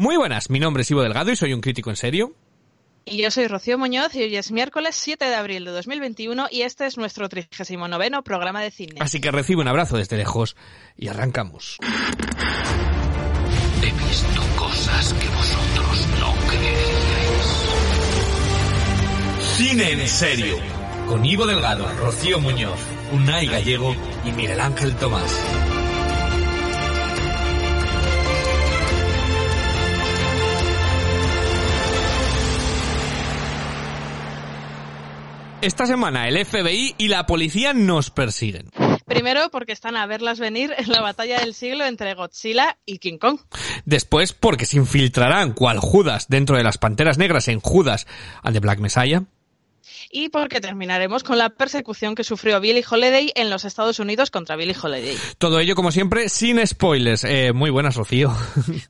Muy buenas, mi nombre es Ivo Delgado y soy un crítico en serio. Y yo soy Rocío Muñoz y hoy es miércoles 7 de abril de 2021 y este es nuestro 39 programa de cine. Así que recibe un abrazo desde lejos y arrancamos. He visto cosas que vosotros no creeríais. Cine en serio. Con Ivo Delgado, Rocío Muñoz, Unai Gallego y Miguel Ángel Tomás. Esta semana el FBI y la policía nos persiguen. Primero porque están a verlas venir en la batalla del siglo entre Godzilla y King Kong. Después porque se infiltrarán cual Judas dentro de las Panteras Negras en Judas and the Black Messiah. Y porque terminaremos con la persecución que sufrió Billie Holiday en los Estados Unidos contra Billie Holiday. Todo ello, como siempre, sin spoilers. Eh, muy buenas, Rocío.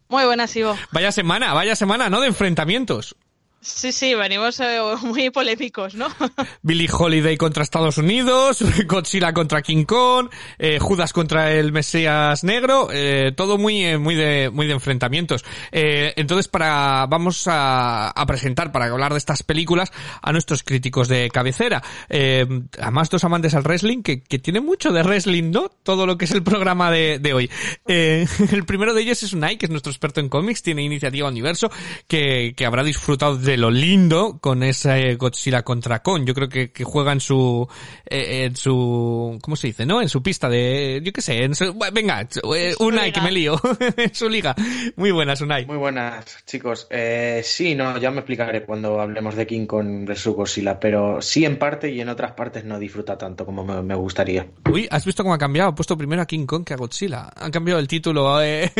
Muy buenas, Ivo. Vaya semana, vaya semana, ¿no? De enfrentamientos. Sí, sí, venimos eh, muy polémicos, ¿no? Billie Holiday contra Estados Unidos, Godzilla contra King Kong, eh, Judas contra el Mesías Negro, eh, todo muy, muy de, muy de enfrentamientos. Entonces, para, vamos a, presentar, para hablar de estas películas, a nuestros críticos de cabecera. Además, dos amantes al wrestling, que, que tiene mucho de wrestling, ¿no? Todo lo que es el programa de, de hoy. El primero de ellos es Unai, que es nuestro experto en cómics, tiene iniciativa Universo, que, que habrá disfrutado de de lo lindo con ese Godzilla contra Kong. Yo creo que, que juega en su, eh, en su, ¿cómo se dice? ¿No? En su pista de, yo qué sé, en su, venga, eh, Unai, que me lío, en su liga. Muy buenas, Unai. Muy buenas, chicos. Eh, sí, no, ya me explicaré cuando hablemos de King Kong versus Godzilla, pero sí en parte y en otras partes no disfruta tanto como me, me gustaría. Uy, ¿has visto cómo ha cambiado? Ha puesto primero a King Kong que a Godzilla. Han cambiado el título, eh.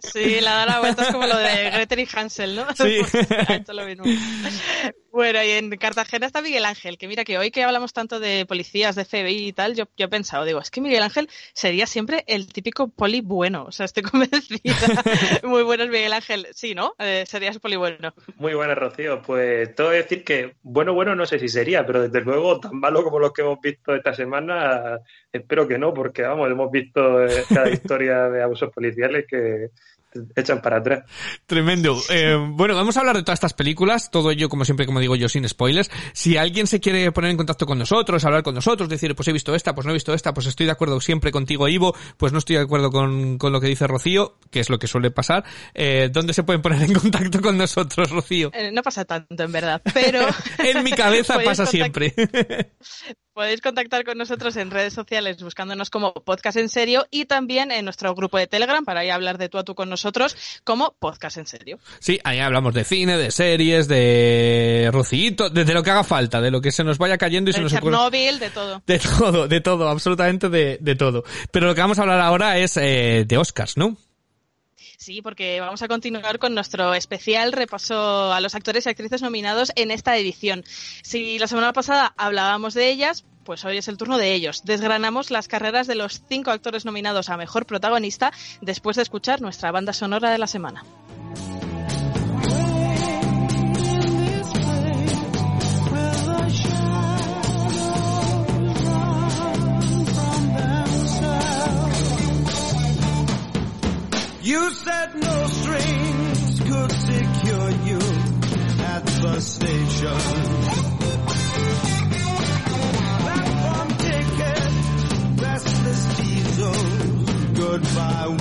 Sí, la da la vuelta es como lo de Gretel y Hansel, ¿no? Sí. Bueno, y en Cartagena está Miguel Ángel, que mira que hoy que hablamos tanto de policías, de FBI y tal, yo, yo he pensado, digo, es que Miguel Ángel sería siempre el típico poli bueno, o sea, estoy convencida. Muy bueno el Miguel Ángel, sí, ¿no? Eh, serías poli bueno. Muy buena, Rocío. Pues tengo que decir que bueno, bueno, no sé si sería, pero desde luego tan malo como los que hemos visto esta semana, espero que no, porque vamos, hemos visto cada historia de abusos policiales que echan para atrás. Tremendo. Eh, bueno, vamos a hablar de todas estas películas, todo ello, como siempre, como digo yo, sin spoilers. Si alguien se quiere poner en contacto con nosotros, hablar con nosotros, decir, pues he visto esta, pues no he visto esta, pues estoy de acuerdo siempre contigo, Ivo, pues no estoy de acuerdo con, con lo que dice Rocío, que es lo que suele pasar, eh, ¿dónde se pueden poner en contacto con nosotros, Rocío? Eh, no pasa tanto, en verdad, pero... en mi cabeza pasa siempre. Podéis contactar con nosotros en redes sociales buscándonos como Podcast en Serio y también en nuestro grupo de Telegram para ahí hablar de tú a tú con nosotros como Podcast en Serio. Sí, ahí hablamos de cine, de series, de Rocito, de, de lo que haga falta, de lo que se nos vaya cayendo y de se nos Chernobyl, de todo. De todo, de todo, absolutamente de, de todo. Pero lo que vamos a hablar ahora es eh, de Oscars, ¿no? Sí, porque vamos a continuar con nuestro especial repaso a los actores y actrices nominados en esta edición. Si la semana pasada hablábamos de ellas, pues hoy es el turno de ellos. Desgranamos las carreras de los cinco actores nominados a Mejor Protagonista después de escuchar nuestra banda sonora de la semana. You said no strings could secure you at the station. Platform ticket, restless diesel, goodbye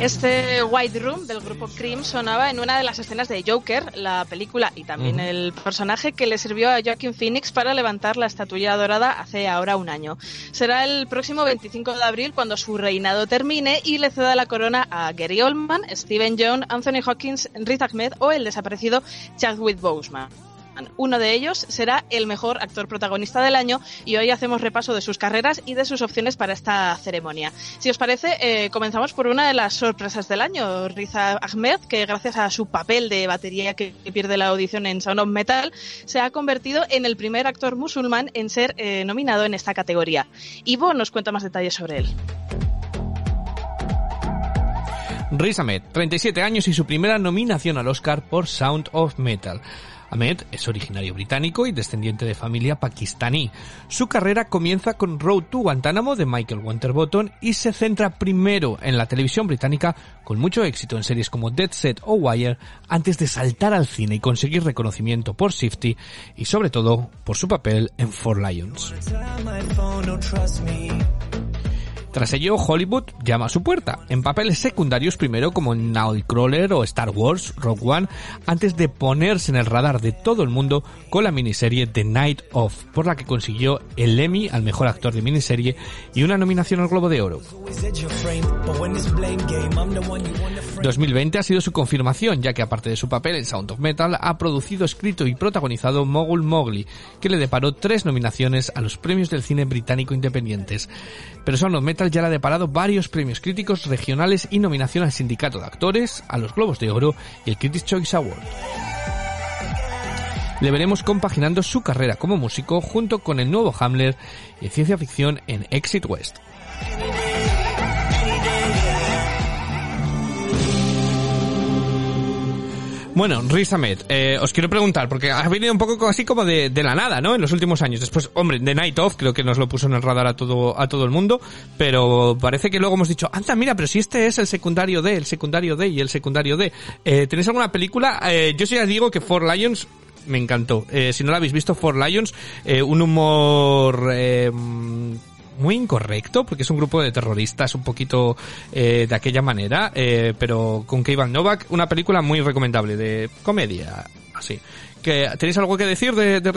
Este White Room del grupo Cream sonaba en una de las escenas de Joker, la película y también el personaje que le sirvió a Joaquin Phoenix para levantar la estatuilla dorada hace ahora un año. Será el próximo 25 de abril cuando su reinado termine y le ceda la corona a Gary Oldman, Steven Yeun, Anthony Hawkins, Riz Ahmed o el desaparecido Chadwick Boseman. Uno de ellos será el mejor actor protagonista del año y hoy hacemos repaso de sus carreras y de sus opciones para esta ceremonia. Si os parece, eh, comenzamos por una de las sorpresas del año, Riza Ahmed, que gracias a su papel de batería que pierde la audición en Sound of Metal, se ha convertido en el primer actor musulmán en ser eh, nominado en esta categoría. Ivo nos cuenta más detalles sobre él. Riz Ahmed, 37 años y su primera nominación al Oscar por Sound of Metal. Ahmed es originario británico y descendiente de familia pakistaní. Su carrera comienza con Road to Guantánamo de Michael Winterbottom y se centra primero en la televisión británica con mucho éxito en series como Dead Set o Wire antes de saltar al cine y conseguir reconocimiento por Shifty y sobre todo por su papel en Four Lions. Tras ello, Hollywood llama a su puerta, en papeles secundarios primero como en Nightcrawler o Star Wars, Rogue One, antes de ponerse en el radar de todo el mundo con la miniserie The Night Of, por la que consiguió el Emmy al mejor actor de miniserie y una nominación al Globo de Oro. 2020 ha sido su confirmación, ya que aparte de su papel en Sound of Metal, ha producido, escrito y protagonizado Mogul Mowgli, que le deparó tres nominaciones a los premios del cine británico independientes. Pero Sound of Metal ya le ha deparado varios premios críticos regionales y nominación al Sindicato de Actores, a los Globos de Oro y el Critics' Choice Award. Le veremos compaginando su carrera como músico junto con el nuevo Hamler y ciencia ficción en Exit West. Bueno, Riz Ahmed, eh, os quiero preguntar, porque ha venido un poco así como de, la nada, ¿no? En los últimos años. Después, hombre, The Night Of creo que nos lo puso en el radar a todo, a todo el mundo, pero parece que luego hemos dicho, anda, mira, pero si este es el secundario D, el secundario D y el secundario D. Eh, ¿Tenéis alguna película? Eh, yo sí ya digo que Four Lions me encantó. Eh, si no la habéis visto, Four Lions, eh, un humor... muy incorrecto, porque es un grupo de terroristas un poquito eh, de aquella manera, eh, pero con Keivan Novak, una película muy recomendable de comedia, así. ¿Que, ¿Tenéis algo que decir de, de?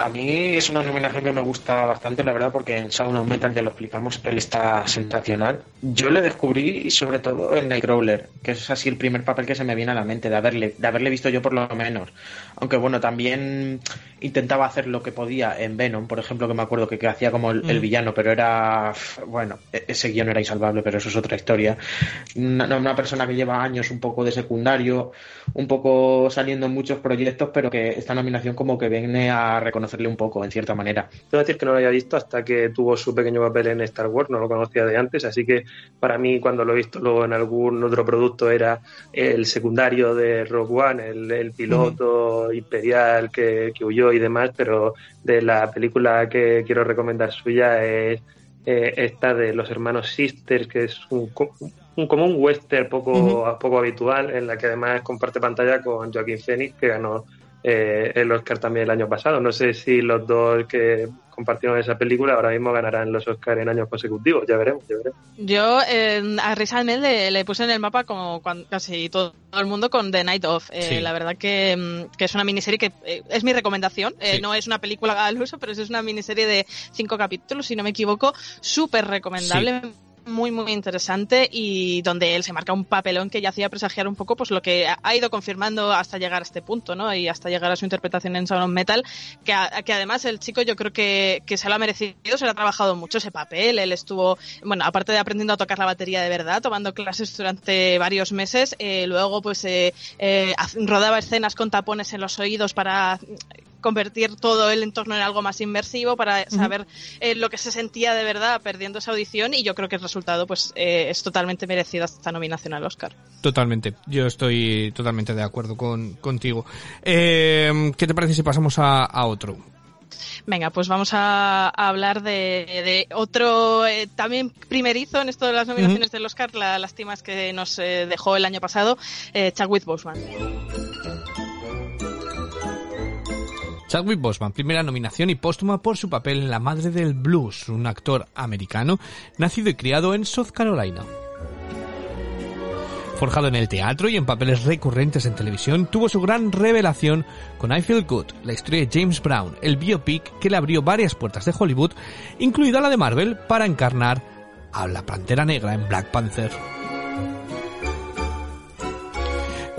A mí es una nominación que me gusta bastante, la verdad, porque en Sound of Metal ya lo explicamos, él está sensacional. Yo le descubrí sobre todo en Nightcrawler, que es así el primer papel que se me viene a la mente, de haberle, de haberle visto yo por lo menos. Aunque bueno, también intentaba hacer lo que podía en Venom, por ejemplo, que me acuerdo que, que hacía como el, el Mm. villano, pero era, bueno, e- ese guion era insalvable, pero eso es otra historia. Una, una persona que lleva años un poco de secundario, un poco saliendo en muchos proyectos, pero que esta nominación como que viene a reconocerle un poco, en cierta manera. Tengo que decir que no lo había visto hasta que tuvo su pequeño papel en Star Wars, no lo conocía de antes, así que para mí cuando lo he visto luego en algún otro producto era el secundario de Rogue One, el, el piloto imperial que, que huyó y demás, pero de la película que quiero recomendar suya es eh, esta de los hermanos Sisters, que es un, un como un western poco, poco habitual, en la que además comparte pantalla con Joaquín Phoenix, que ganó eh, el Oscar también el año pasado. No sé si los dos que compartieron esa película ahora mismo ganarán los Oscar en años consecutivos. Ya veremos, ya veremos. Yo eh, a Riz Ahmed le, le puse en el mapa como cuan- casi todo el mundo con The Night Of. Eh, Sí. La verdad que, mm, que es una miniserie que eh, es mi recomendación. Eh, Sí. No es una película al uso, pero es una miniserie de cinco capítulos, si no me equivoco. Súper recomendable. Muy, muy interesante y donde él se marca un papelón que ya hacía presagiar un poco pues lo que ha- ido confirmando hasta llegar a este punto, ¿no? Y hasta llegar a su interpretación en Sound of Metal, que, a- que además el chico yo creo que, que se lo ha merecido, se lo ha trabajado mucho ese papel, él estuvo, bueno, aparte de aprendiendo a tocar la batería de verdad, tomando clases durante varios meses, eh, luego pues eh, eh, rodaba escenas con tapones en los oídos para convertir todo el entorno en algo más inmersivo para saber eh, lo que se sentía de verdad perdiendo esa audición y yo creo que el resultado pues eh, es totalmente merecido esta nominación al Oscar. Totalmente, yo estoy totalmente de acuerdo con, contigo. Eh, ¿Qué te parece si pasamos a, a otro? Venga, pues vamos a, a hablar de, de otro eh, también primerizo en esto de las nominaciones del Oscar, la lástima es que nos eh, dejó el año pasado, eh, Chadwick Boseman. Chadwick Boseman, primera nominación y póstuma por su papel en La Madre del Blues, un actor americano nacido y criado en South Carolina. Forjado en el teatro y en papeles recurrentes en televisión, tuvo su gran revelación con I Feel Good, la historia de James Brown, el biopic que le abrió varias puertas de Hollywood, incluida la de Marvel, para encarnar a la Pantera Negra en Black Panther.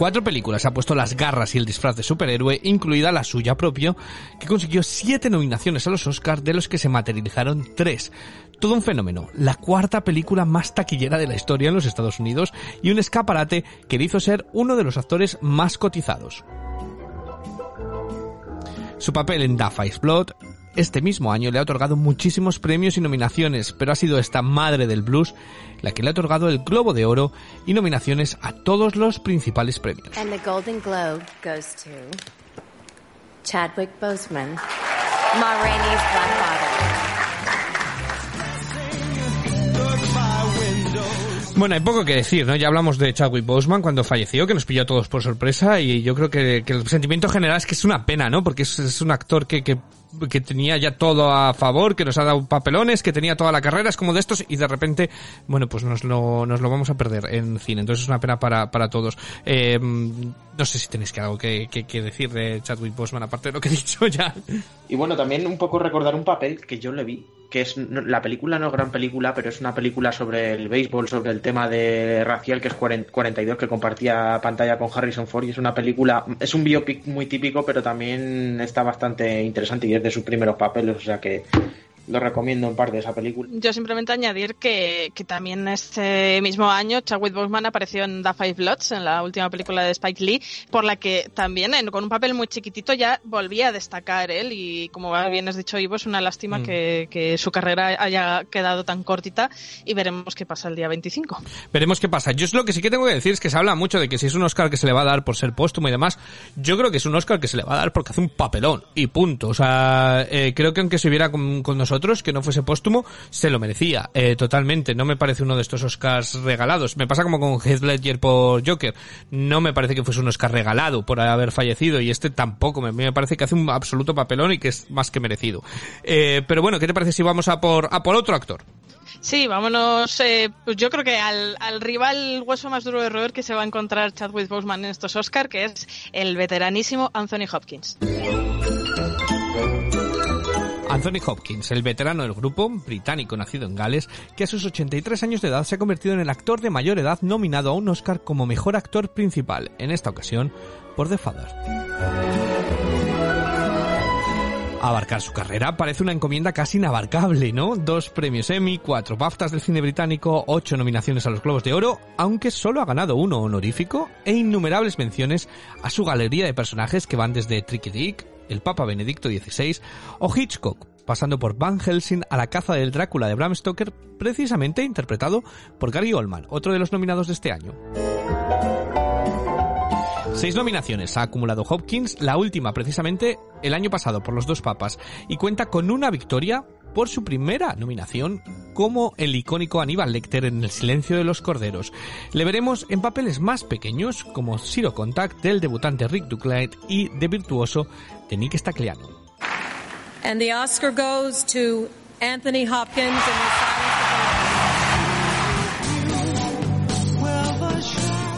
Cuatro películas ha puesto las garras y el disfraz de superhéroe, incluida la suya propia, que consiguió siete nominaciones a los Oscars, de los que se materializaron tres. Todo un fenómeno, la cuarta película más taquillera de la historia en los Estados Unidos y un escaparate que le hizo ser uno de los actores más cotizados. Su papel en Da Five Blood este mismo año le ha otorgado muchísimos premios y nominaciones, pero ha sido esta madre del blues la que le ha otorgado el Globo de Oro y nominaciones a todos los principales premios. And the Golden Globe goes to Chadwick Boseman, Ma Rainey's Blackwater. Bueno, hay poco que decir, ¿no? Ya hablamos de Chadwick Boseman cuando falleció, que nos pilló a todos por sorpresa y yo creo que, que el sentimiento general es que es una pena, ¿no? Porque es, es un actor que, que, que tenía ya todo a favor, que nos ha dado papelones, que tenía toda la carrera, es como de estos y de repente, bueno, pues nos lo, nos lo vamos a perder en cine. Entonces es una pena para, para todos. Eh, no sé si tenéis que algo que, que, decir de Chadwick Boseman, aparte de lo que he dicho ya. Y bueno, también un poco recordar un papel que yo le vi, que es la película no es gran película, pero es una película sobre el béisbol, sobre el tema de racial, que es 40 42, que compartía pantalla con Harrison Ford, y es una película, es un biopic muy típico, pero también está bastante interesante y es de sus primeros papeles, o sea que lo recomiendo en parte esa película. Yo simplemente añadir que, que también este mismo año Chadwick Boseman apareció en The Five Bloods, en la última película de Spike Lee, por la que también en- con un papel muy chiquitito ya volvía a destacar él y como bien has dicho Ivo, es una lástima Mm. que, que su carrera haya quedado tan cortita y veremos qué pasa el día 25. Veremos qué pasa. Yo es lo que sí que tengo que decir es que se habla mucho de que si es un Oscar que se le va a dar por ser póstumo y demás, yo creo que es un Oscar que se le va a dar porque hace un papelón y punto. O sea, eh, creo que aunque se hubiera con, con nosotros, que no fuese póstumo, se lo merecía eh, totalmente. No me parece uno de estos Oscars regalados. Me pasa como con Heath Ledger por Joker. No me parece que fuese un Oscar regalado por haber fallecido y este tampoco. Me, me parece que hace un absoluto papelón y que es más que merecido. Eh, pero bueno, ¿qué te parece si vamos a por, a por otro actor? Sí, vámonos. eh, pues yo creo que al, al rival hueso más duro de roer que se va a encontrar Chadwick Boseman en estos Oscar, que es el veteranísimo Anthony Hopkins. Anthony Hopkins, el veterano del grupo, británico nacido en Gales, que a sus 83 años de edad se ha convertido en el actor de mayor edad nominado a un Oscar como mejor actor principal, en esta ocasión por The Father. Abarcar su carrera parece una encomienda casi inabarcable, ¿no? Dos premios Emmy, cuatro BAFTAs del cine británico, ocho nominaciones a los Globos de Oro, aunque solo ha ganado uno honorífico, e innumerables menciones a su galería de personajes que van desde Tricky Dick, el Papa Benedicto XVI o Hitchcock, pasando por Van Helsing a la caza del Drácula de Bram Stoker, precisamente interpretado por Gary Oldman, otro de los nominados de este año. Seis nominaciones ha acumulado Hopkins, la última precisamente el año pasado por los dos papas, y cuenta con una victoria por su primera nominación como el icónico Aníbal Lecter en El silencio de los corderos. Le veremos en papeles más pequeños como Zero Contact del debutante Rick Duclide y de virtuoso de Nick the Oscar Anthony Hopkins in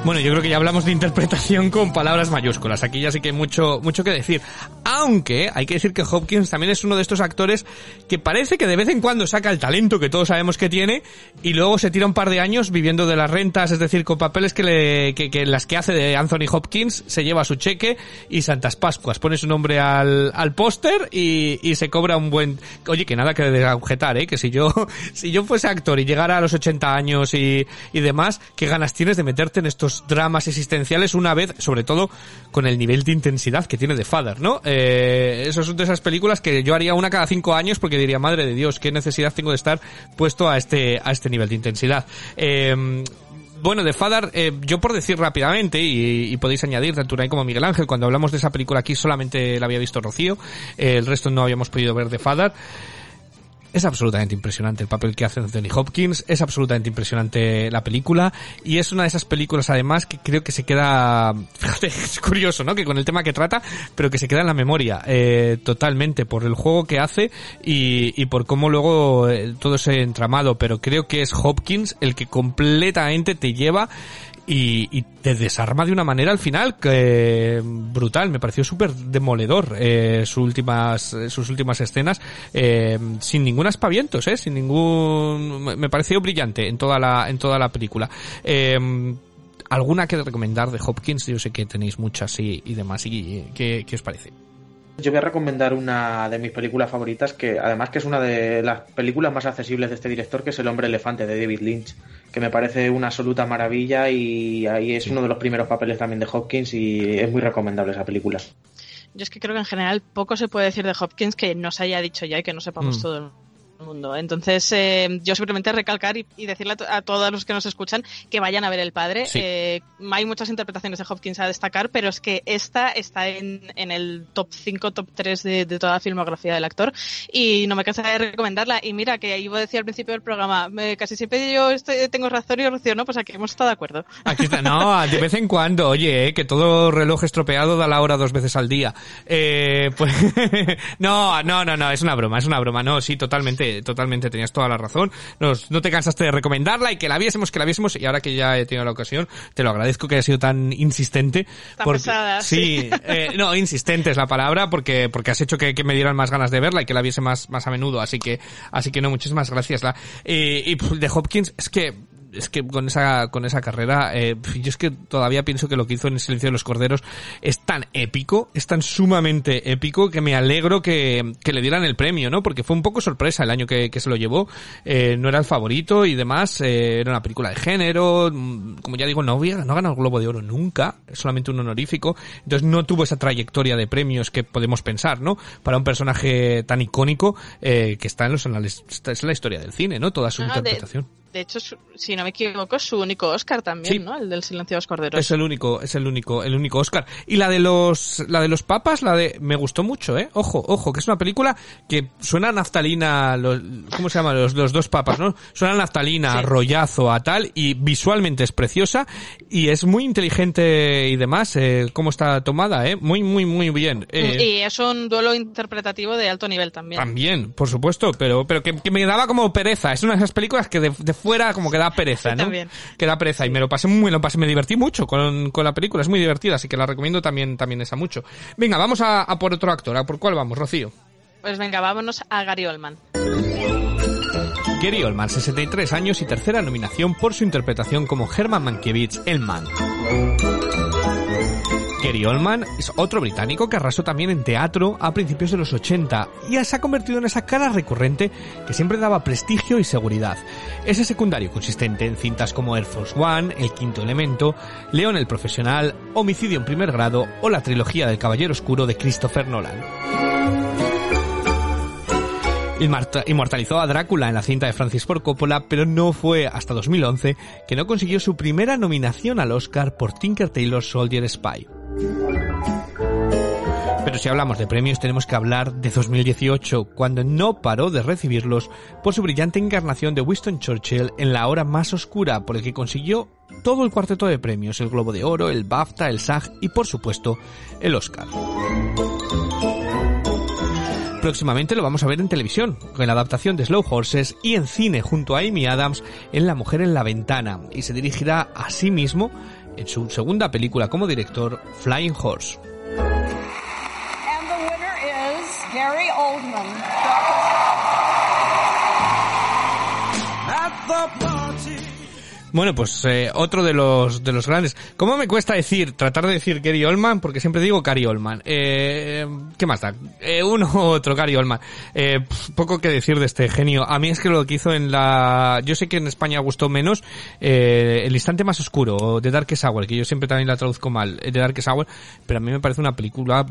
Bueno, yo creo que ya hablamos de interpretación con palabras mayúsculas. Aquí ya sí que hay mucho, mucho que decir. Aunque hay que decir que Hopkins también es uno de estos actores que parece que de vez en cuando saca el talento que todos sabemos que tiene y luego se tira un par de años viviendo de las rentas, es decir, con papeles que, le, que, que las que hace de Anthony Hopkins se lleva su cheque y Santas Pascuas. Pone su nombre al, al póster y, y se cobra un buen... Oye, que nada que desagüetar, ¿eh? Que si yo, si yo fuese actor y llegara a los 80 años y, y demás, qué ganas tienes de meterte en estos dramas existenciales una vez, sobre todo con el nivel de intensidad que tiene The Father, ¿no? Eh, eso son de esas películas que yo haría una cada cinco años porque diría, madre de Dios, qué necesidad tengo de estar puesto a este, a este nivel de intensidad. Eh, bueno, de Father, eh, yo por decir rápidamente, y, podéis añadir tanto Unai como Miguel Ángel, cuando hablamos de esa película aquí solamente la había visto Rocío, eh, el resto no habíamos podido ver de Father. Es absolutamente impresionante el papel que hace Anthony Hopkins, es absolutamente impresionante la película y es una de esas películas además que creo que se queda, fíjate, es curioso, ¿no? Que con el tema que trata, pero que se queda en la memoria eh, totalmente por el juego que hace y, y por cómo luego eh, todo ese entramado, pero creo que es Hopkins el que completamente te lleva y, y te desarma de una manera al final que brutal. Me pareció súper demoledor eh, sus últimas eh, sus últimas escenas eh, sin ningún aspavientos eh, sin ningún me- pareció brillante en toda la en toda la película. Eh, alguna que recomendar de Hopkins yo sé que tenéis muchas y, y demás y ¿qué, qué os parece Yo voy a recomendar una de mis películas favoritas, que además que es una de las películas más accesibles de este director, que es El hombre elefante de David Lynch, que me parece una absoluta maravilla y ahí es uno de los primeros papeles también de Hopkins y es muy recomendable esa película. Yo es que creo que en general poco se puede decir de Hopkins que no se haya dicho ya y que no sepamos Mm. todo el mundo. Entonces, eh, yo simplemente recalcar y, y decirle a, to- a todos los que nos escuchan que vayan a ver El Padre. Sí. Eh, hay muchas interpretaciones de Hopkins a destacar, pero es que esta está en, en el top 5, top 3 de, de toda la filmografía del actor y no me cansaré de recomendarla. Y mira, que iba a decir al principio del programa, me- casi siempre yo estoy- tengo razón y Rocío no, pues aquí hemos estado de acuerdo. Aquí está, no, de vez en cuando, oye, eh, que todo reloj estropeado da la hora dos veces al día. Eh, pues, no, no, no, no, es una broma, es una broma, no, sí, totalmente, totalmente, tenías toda la razón. Nos, no te cansaste de recomendarla y que la viésemos, que la viésemos, y ahora que ya he tenido la ocasión, te lo agradezco que hayas sido tan insistente. Tan porque, pesada, sí, sí. eh, no, insistente es la palabra, porque, porque has hecho que, que me dieran más ganas de verla y que la viese más, más a menudo, así que, así que no, muchísimas gracias. La, eh, y de Hopkins, es que, es que con esa con esa carrera eh, yo es que todavía pienso que lo que hizo en el silencio de los corderos es tan épico es tan sumamente épico que me alegro que, que le dieran el premio no porque fue un poco sorpresa el año que, que se lo llevó. Eh, no era el favorito y demás eh, era una película de género mm, como ya digo no había no ha ganado el globo de oro nunca es solamente un honorífico entonces no tuvo esa trayectoria de premios que podemos pensar no para un personaje tan icónico eh, que está en los anales es la historia del cine no toda su No, de- interpretación De hecho, si no me equivoco, es su único Oscar también, Sí. ¿no? El del Silencio de los Corderos. Es el único, es el único, el único Oscar. Y la de los, la de los papas, la de, me gustó mucho, eh. Ojo, ojo, que es una película que suena a naftalina, los, ¿cómo se llama? Los, los dos papas, ¿no? Suena a naftalina, a rollazo, a tal, y visualmente es preciosa, y es muy inteligente y demás, eh, cómo está tomada, eh. Muy, muy, muy bien. Eh, Y es un duelo interpretativo de alto nivel también. También, por supuesto, pero, pero que, que me daba como pereza. Es una de esas películas que de, de fuera como que da pereza, ¿no? también. Que da pereza. Y me lo pasé muy, lo pasé, me divertí mucho con, con la película. Es muy divertida, así que la recomiendo también, también esa mucho. Venga, vamos a, a por otro actor. ¿A por cuál vamos, Rocío? Pues venga, vámonos a Gary Oldman. Gary Oldman, 63 años y tercera nominación por su interpretación como Herman Mankiewicz, el man. Gary Oldman es otro británico que arrasó también en teatro a principios de los 80 y se ha convertido en esa cara recurrente que siempre daba prestigio y seguridad. Ese secundario consistente en cintas como Air Force One, El Quinto Elemento, León el Profesional, Homicidio en Primer Grado o la trilogía del Caballero Oscuro de Christopher Nolan. Inmortalizó a Drácula en la cinta de Francis Ford Coppola, pero no fue hasta 2011 que no consiguió su primera nominación al Oscar por Tinker Tailor Soldier Spy. Pero si hablamos de premios tenemos que hablar de 2018, cuando no paró de recibirlos por su brillante encarnación de Winston Churchill en la hora más oscura, por el que consiguió todo el cuarteto de premios, el Globo de Oro, el BAFTA, el SAG y por supuesto el Oscar. Próximamente lo vamos a ver en televisión, con la adaptación de Slow Horses y en cine junto a Amy Adams en La Mujer en la Ventana, y se dirigirá a sí mismo en su segunda película como director, Flying Horse. And the winner is Gary Oldman. At the party. Bueno, pues eh, otro de los de los grandes. ¿Cómo me cuesta decir, tratar de decir Gary Oldman? Porque siempre digo Gary Oldman. Eh, ¿Qué más da? Eh, uno u otro, Gary Oldman. Eh, poco que decir de este genio. A mí es que lo que hizo en la... Yo sé que en España gustó menos eh, El instante más oscuro, o The Darkest Hour, que yo siempre también la traduzco mal, eh, The Darkest Hour, pero a mí me parece una película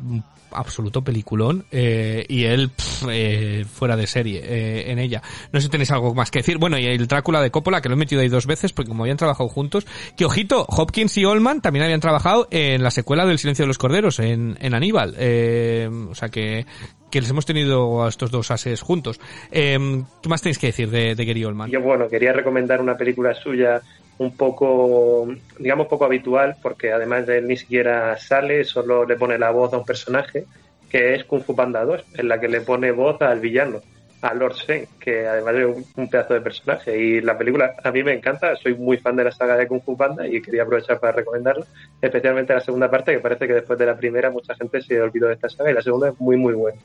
absoluto peliculón y él pf, eh, fuera de serie en ella. No sé si tenéis algo más que decir. Bueno, y el Drácula de Coppola, que lo he metido ahí dos veces porque como habían trabajado juntos, que ojito, Hopkins y Oldman también habían trabajado en la secuela del Silencio de los Corderos, en, en Aníbal. Eh, o sea que, que les hemos tenido a estos dos ases juntos. Eh, ¿Qué más tenéis que decir de, de Gary Oldman? Yo, bueno, quería recomendar una película suya un poco, digamos, poco habitual, porque además de él ni siquiera sale, solo le pone la voz a un personaje, que es Kung Fu Panda 2, en la que le pone voz al villano, a Lord Shen, que además es un, pedazo de personaje. Y la película a mí me encanta, soy muy fan de la saga de Kung Fu Panda y quería aprovechar para recomendarla, especialmente la segunda parte, que parece que después de la primera mucha gente se olvidó de esta saga y la segunda es muy, muy buena.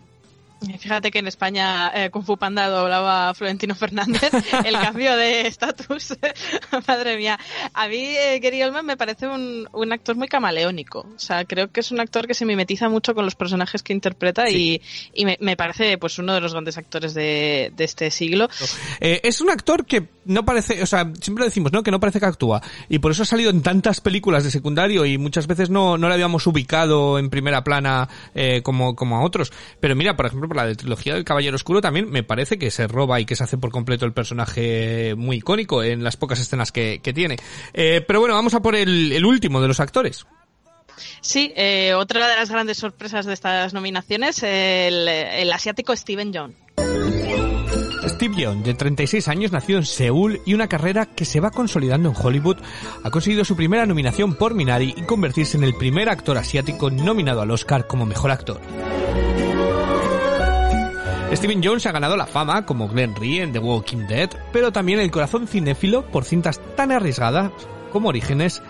Fíjate que en España eh, Kung Fu Panda doblaba a Florentino Fernández. El cambio de estatus, madre mía. A mí eh, Gary Oldman me parece un, un actor muy camaleónico. O sea, creo que es un actor que se mimetiza mucho con los personajes que interpreta y, y me, me parece pues uno de los grandes actores de, de este siglo. Eh, es un actor que no parece, o sea, siempre decimos, ¿no? Que no parece que actúa. Y por eso ha salido en tantas películas de secundario y muchas veces no, no le habíamos ubicado en primera plana eh, como, como a otros. Pero mira, por ejemplo, por la de trilogía del Caballero Oscuro también me parece que se roba y que se hace por completo el personaje muy icónico en las pocas escenas que, que tiene. Eh, pero bueno, vamos a por el, el último de los actores. Sí, eh, otra de las grandes sorpresas de estas nominaciones, el, el asiático Steven Yeun. Steve Yeun, de 36 años, nació en Seúl y una carrera que se va consolidando en Hollywood, ha conseguido su primera nominación por Minari y convertirse en el primer actor asiático nominado al Oscar como mejor actor. Steven Jones ha ganado la fama como Glenn Rhee en The Walking Dead, pero también el corazón cinéfilo por cintas tan arriesgadas como Orígenes,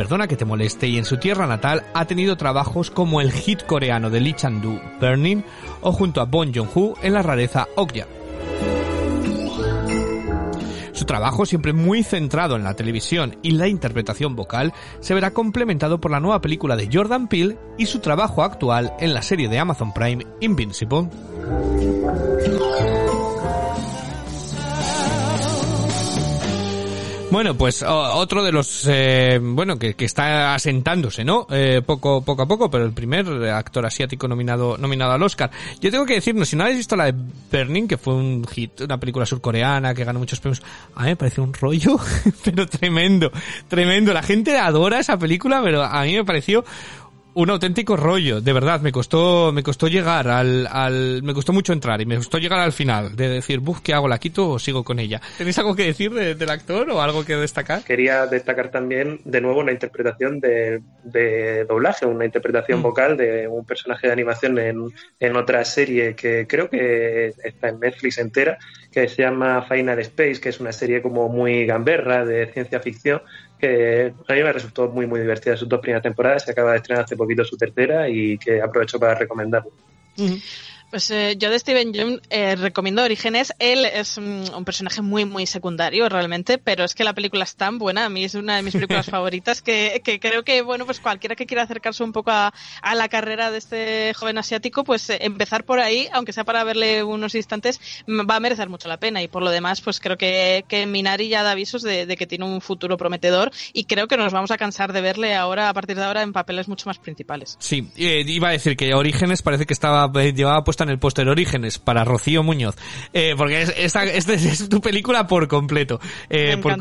Perdona que te moleste y en su tierra natal ha tenido trabajos como el hit coreano de Lee Chang-doo, Burning, o junto a Bong Joon-ho en la rareza Okja. Su trabajo, siempre muy centrado en la televisión y la interpretación vocal, se verá complementado por la nueva película de Jordan Peele y su trabajo actual en la serie de Amazon Prime Invincible. Bueno, pues otro de los, eh, bueno, que, que está asentándose, ¿no? Eh, poco, poco a poco, pero el primer actor asiático nominado, nominado al Oscar. Yo tengo que decirnos, si no habéis visto la de Burning, que fue un hit, una película surcoreana que ganó muchos premios, a mí me pareció un rollo, pero tremendo, tremendo. La gente adora esa película, pero a mí me pareció un auténtico rollo, de verdad, me costó, me costó llegar al, al, me costó mucho entrar y me costó llegar al final, de decir, buf, ¿qué hago? ¿La quito o sigo con ella? ¿Tenéis algo que decir de- del actor o algo que destacar? Quería destacar también de nuevo una interpretación de, de doblaje, una interpretación vocal de un personaje de animación en, en otra serie que creo que está en Netflix entera, que se llama Final Space, que es una serie como muy gamberra de ciencia ficción, que a mí me resultó muy muy divertida sus dos primeras temporadas, se acaba de estrenar hace poquito su tercera y que aprovecho para recomendarlo. Pues eh, yo de Steven Yeun eh, recomiendo Orígenes. Él es un, un personaje muy, muy secundario realmente, pero es que la película es tan buena. A mí es una de mis películas favoritas que, que creo que, bueno, pues cualquiera que quiera acercarse un poco a, a la carrera de este joven asiático, pues eh, empezar por ahí, aunque sea para verle unos instantes, va a merecer mucho la pena. Y por lo demás, pues creo que, que Minari ya da avisos de, de que tiene un futuro prometedor y creo que nos vamos a cansar de verle ahora, a partir de ahora, en papeles mucho más principales. Sí, eh, iba a decir que Orígenes parece que estaba eh, llevaba en el póster Orígenes para Rocío Muñoz, eh, porque es, esta, esta es tu película por completo. Eh, Me por-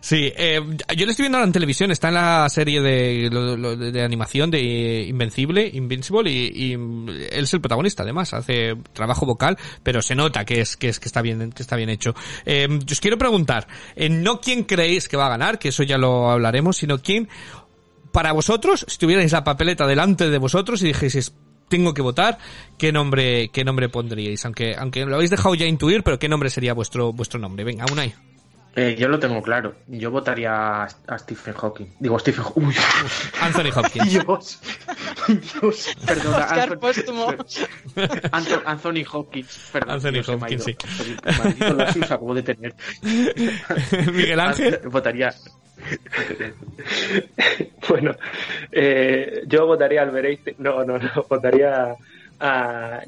sí, eh, yo le estoy viendo ahora en televisión, está en la serie de, lo- lo- de, animación de Invencible, Invincible, y, y él es el protagonista además, hace trabajo vocal, pero se nota que es que es que está bien que está bien hecho. Yo os quiero preguntar, no quién creéis que va a ganar, que eso ya lo hablaremos, sino quién para vosotros, si tuvierais la papeleta delante de vosotros y dijeseis tengo que votar, ¿qué nombre, qué nombre pondríais? Aunque, aunque lo habéis dejado ya intuir, pero ¿qué nombre sería vuestro, vuestro nombre? Venga, Unai. Eh, yo lo tengo claro. Yo votaría a, Stephen Hawking. Digo, Stephen Uy. Anthony Hopkins. Dios. Dios. Perdona. Oscar Anthony- póstumo. Anto- Anthony Hopkins. Perdón, Anthony Dios, Hopkins, sí. Maldito acabo de tener. Miguel Ángel. Votaría. Bueno, eh, yo votaría al Bereiste. No, no, no, votaría a.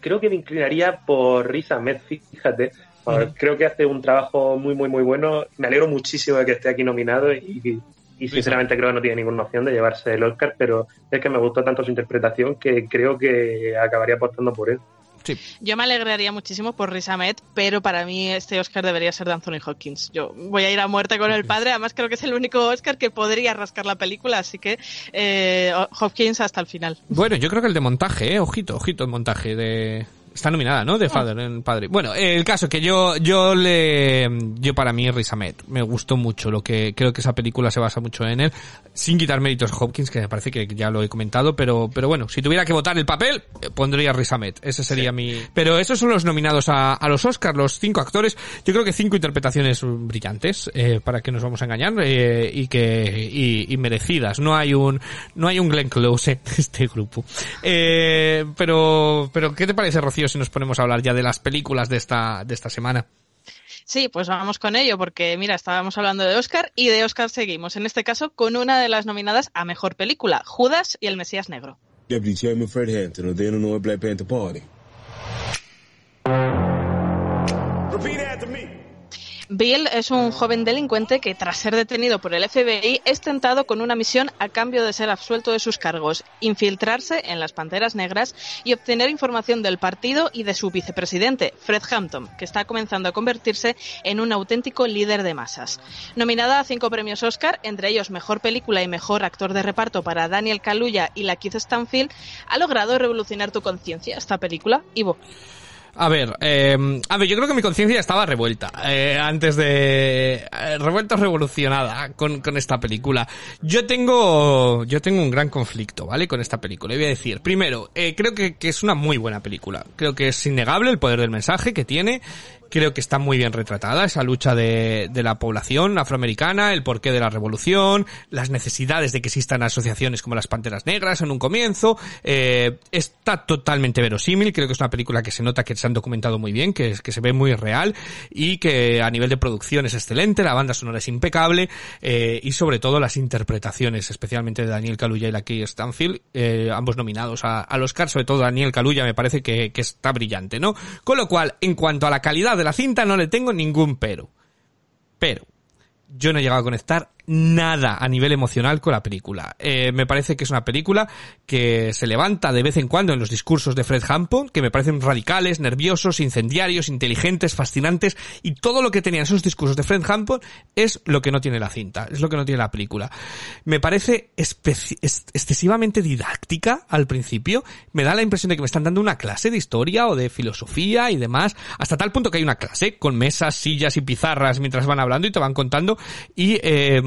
Creo que me inclinaría por Riz Ahmed, fíjate. Por- Ujú. Creo que hace un trabajo muy, muy, muy bueno. Me alegro muchísimo de que esté aquí nominado y, y sinceramente creo que no tiene ninguna opción de llevarse el Oscar, pero es que me gustó tanto su interpretación que creo que acabaría apostando por él. Yo me alegraría muchísimo por Riz Ahmed, pero para mí este Oscar debería ser de Anthony Hopkins. Yo voy a ir a muerte con el padre, además creo que es el único Oscar que podría rascar la película, así que eh, Hopkins hasta el final. Bueno, yo creo que el de montaje, eh, ojito, ojito el montaje de... Está nominada, ¿no? De Father, en Padre. Bueno, el caso que yo, yo le, yo para mí Riz Ahmed, me gustó mucho lo que, creo que esa película se basa mucho en él, sin quitar méritos a Hopkins, que me parece que ya lo he comentado, pero, pero bueno, si tuviera que votar el papel, eh, pondría Riz Ahmed, ese sería mi, pero esos son los nominados a, a los Oscars, los cinco actores, yo creo que cinco interpretaciones brillantes, eh, para que nos vamos a engañar, eh, y que, y, y merecidas, no hay un, no hay un Glenn Close en este grupo. Eh, pero, pero, ¿qué te parece, Rocío? Rocío, si nos ponemos a hablar ya de las películas de esta, de esta semana. Sí, pues vamos con ello, porque mira, estábamos hablando de Oscar y de Oscar seguimos, en este caso con una de las nominadas a Mejor Película, Judas y el Mesías Negro. Deputy Chairman Fred Hampton of the Illinois Black Panther Party. Bill es un joven delincuente que, tras ser detenido por el FBI, es tentado con una misión a cambio de ser absuelto de sus cargos, infiltrarse en las Panteras Negras y obtener información del partido y de su vicepresidente, Fred Hampton, que está comenzando a convertirse en un auténtico líder de masas. Nominada a cinco premios Oscar, entre ellos Mejor Película y Mejor Actor de Reparto para Daniel Kaluuya y la Keith Stanfield, ha logrado revolucionar tu conciencia esta película. Ivo. A ver, eh, a ver, yo creo que mi conciencia estaba revuelta eh, antes de eh, revuelta revolucionada con, con esta película. Yo tengo, yo tengo un gran conflicto, ¿vale? Con esta película. Y voy a decir, primero, eh, creo que, que es una muy buena película. Creo que es innegable el poder del mensaje que tiene. Creo que está muy bien retratada esa lucha de, de la población afroamericana, el porqué de la revolución, las necesidades de que existan asociaciones como las Panteras Negras en un comienzo. Eh, está totalmente verosímil, creo que es una película que se nota que se han documentado muy bien, que, que se ve muy real y que a nivel de producción es excelente, la banda sonora es impecable eh, y sobre todo las interpretaciones, especialmente de Daniel Kaluuya y la Key Stanfield, eh, ambos nominados a, al Oscar, sobre todo Daniel Kaluuya me parece que, que está brillante, ¿no? Con lo cual, en cuanto a la calidad de la cinta no le tengo ningún pero. Pero yo no he llegado a conectar nada a nivel emocional con la película. Eh, me parece que es una película que se levanta de vez en cuando en los discursos de Fred Hampton, que me parecen radicales, nerviosos, incendiarios, inteligentes, fascinantes, y todo lo que tenían esos discursos de Fred Hampton es lo que no tiene la cinta, es lo que no tiene la película. Me parece excesivamente didáctica al principio, me da la impresión de que me están dando una clase de historia o de filosofía y demás, hasta tal punto que hay una clase con mesas, sillas y pizarras mientras van hablando y te van contando, y eh,